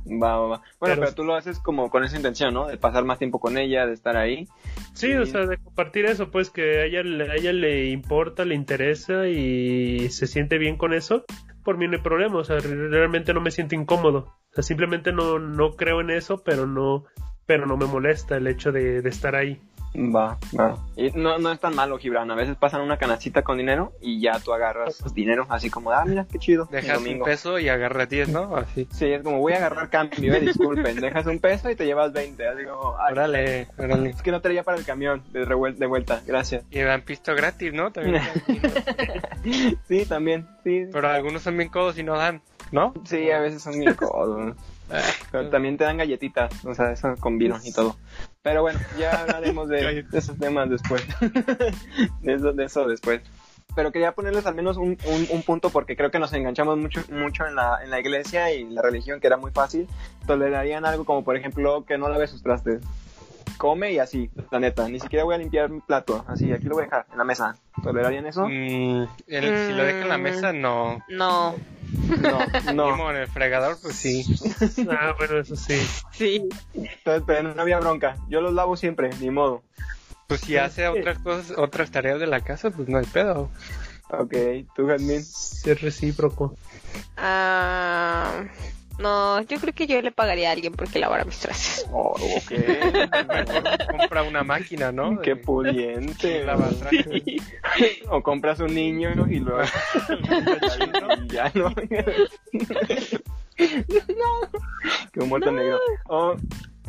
Va, va, va. Bueno, Pero- pero, tú lo haces como con esa intención, ¿no? De pasar más tiempo con ella, de estar ahí. Sí, o sea, de compartir eso, pues que a ella, a ella le importa, le interesa y se siente bien con eso, por mí no hay problema, o sea, re- realmente no me siento incómodo, o sea, simplemente no, no creo en eso, pero no, pero no me molesta el hecho de, de estar ahí. Va, va. Y no, no es tan malo, Gibran. A veces pasan una canacita con dinero y ya tú agarras dinero, así como, ah, mira, qué chido. Dejas un peso y agarras 10, ¿no? Así. Sí, es como, voy a agarrar cambio, eh, disculpen. Dejas un peso y te llevas 20. Así como, ay, Órale, órale. es que no traía para el camión de, revuel- de vuelta. Gracias. Y dan pisto gratis, ¿no? También. Sí, también, sí. Pero algunos son bien codos y no dan, ¿no? Sí, a veces son bien codos. Pero también te dan galletitas, o sea, eso con vino y todo. Pero bueno, ya hablaremos de, de esos temas después. de, eso, de eso después. pero quería ponerles al menos un, un, un punto porque creo que nos enganchamos mucho, mucho en, la, en la iglesia y la religión, que era muy fácil. Tolerarían algo como, por ejemplo, que no lave sus trastes. Come y así, la neta. Ni siquiera voy a limpiar mi plato. Así, aquí lo voy a dejar, en la mesa. ¿Tolerarían eso? Mm, el- si lo deja en la Mm. mesa, no. No. No, no. En el fregador, pues sí. Ah, bueno, eso sí. Sí. Entonces, pero no había bronca. Yo los lavo siempre, ni modo. Pues si hace otras cosas, otras tareas de la casa, pues no hay pedo. Ok, tú, Jazmín. Sí, es recíproco. Ah, no, yo creo que yo le pagaría a alguien porque lavara mis trastes. Oh, ok. Mejor compra una máquina, ¿no? Qué De- pudiente. lavatrastes. O compras un niño y luego y ya no. Qué humor tan negro. O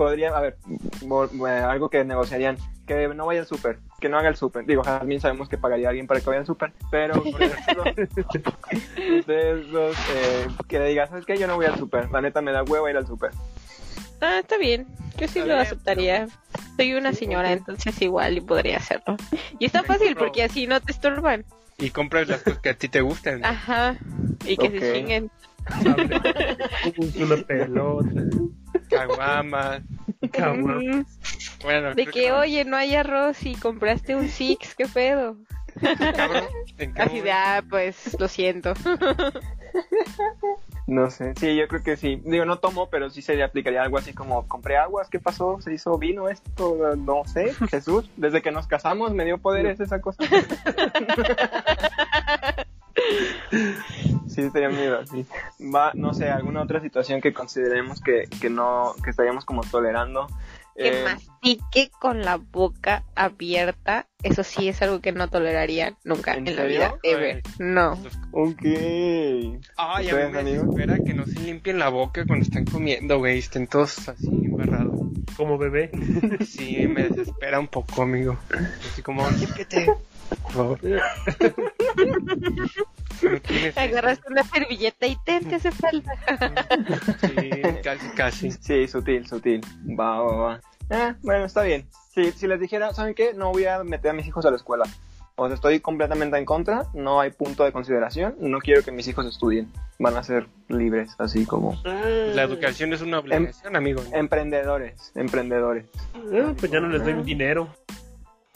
podría, a ver, bueno, algo que negociarían, que no vaya al súper, que no haga el súper. Digo, también sabemos que pagaría a alguien para que vaya al súper, pero por ejemplo, ustedes dos, eh, que le digas, ¿sabes qué? Yo no voy al súper, la neta me da huevo ir al súper. Ah, está bien. Yo sí Está lo bien, aceptaría. Soy una señora, entonces igual y podría hacerlo. Y está fácil porque así no te estorban. Y compras las cosas que a ti te gustan. Ajá. Y que Ok. se chinguen. Una pelota. Caguamas. Bueno, De que, oye, no hay arroz y compraste un Six, qué pedo. cabrón, Así de, ah, pues lo siento. No sé, sí, yo creo que sí. Digo, no tomo, pero sí se le aplicaría algo así como, compré aguas, ¿qué pasó? ¿Se hizo vino esto? No sé, Jesús, desde que nos casamos me dio poderes esa cosa. Sí, estaría miedo así. Va, no sé, alguna otra situación que consideremos que, que no, que estaríamos como tolerando. Que Eh, mastique con la boca abierta, eso sí es algo que no toleraría nunca ¿En en, la vida, ever. No. ok. Ay, a mí ¿Ustedes, me desespera que no se limpien la boca cuando están comiendo, güey. Estén todos así embarrados. Como bebé. Sí, me desespera un poco, amigo. Así como, límpiate, por favor. No tienes Agarraste una servilleta y te, te hace falta. Sí, casi, casi. Sí, sutil, sutil. Va, va, va. Eh, bueno, está bien. Si, si les dijera, ¿saben qué? No voy a meter a mis hijos a la escuela. O sea, estoy completamente en contra, no hay punto de consideración, no quiero que mis hijos estudien. Van a ser libres, así como La educación es una obligación, amigo. emprendedores, emprendedores. Ah, pues ya no les doy dinero.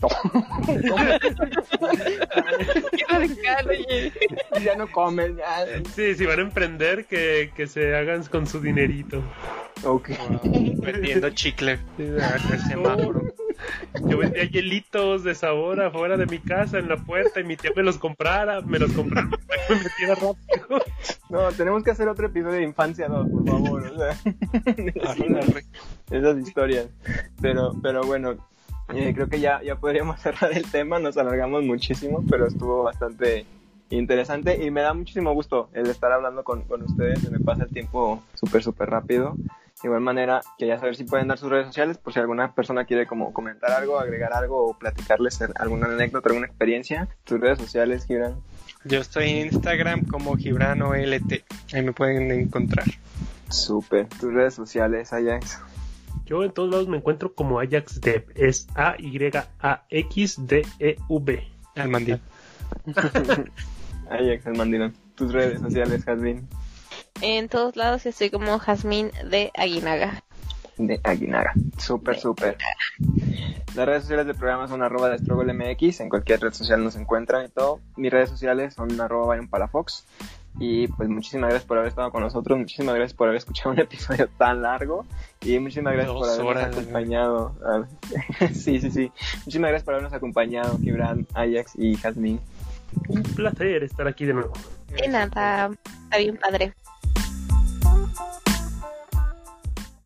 Ya no comen, ya. Sí, si van a emprender, que, que se hagan con su dinerito. Ok. Wow, vendiendo chicle. Yo vendía hielitos de sabor afuera de mi casa en la puerta y mi tía me los comprara, me los comprara para que me metiera rápido. No, tenemos que hacer otro episodio de Infancia 2, por favor. O sea, arre. esas historias. Pero, pero bueno, eh, creo que ya, ya podríamos cerrar el tema. Nos alargamos muchísimo, pero estuvo bastante interesante y me da muchísimo gusto el estar hablando con, con ustedes. Se me pasa el tiempo súper, súper rápido. De igual manera, quería saber si pueden dar sus redes sociales por si alguna persona quiere como comentar algo, agregar algo o platicarles alguna anécdota, alguna experiencia. Tus redes sociales, Gibran. Yo estoy en Instagram como Gibrano LT. Ahí me pueden encontrar. Súper. Tus redes sociales, Ajax. Yo en todos lados me encuentro como Ajax Dev. Es A-Y-A-X-D-E-V. Mandil. Ajax, el mandilón. Tus redes sociales, Jasmine. En todos lados estoy como Jazmín de Aguinaga. De Aguinaga. Súper, súper. Las redes sociales del programa son arroba de MX, en cualquier red social nos encuentran y todo. Mis redes sociales son arroba Byron Palafox. Y pues muchísimas gracias por haber estado con nosotros, muchísimas gracias por haber escuchado un episodio tan largo y muchísimas gracias Dos por habernos horas, acompañado. Sí, sí, sí. Muchísimas gracias por habernos acompañado, Gibran, Ajax y Jasmine. Un placer estar aquí de nuevo. De nada. Está bien padre.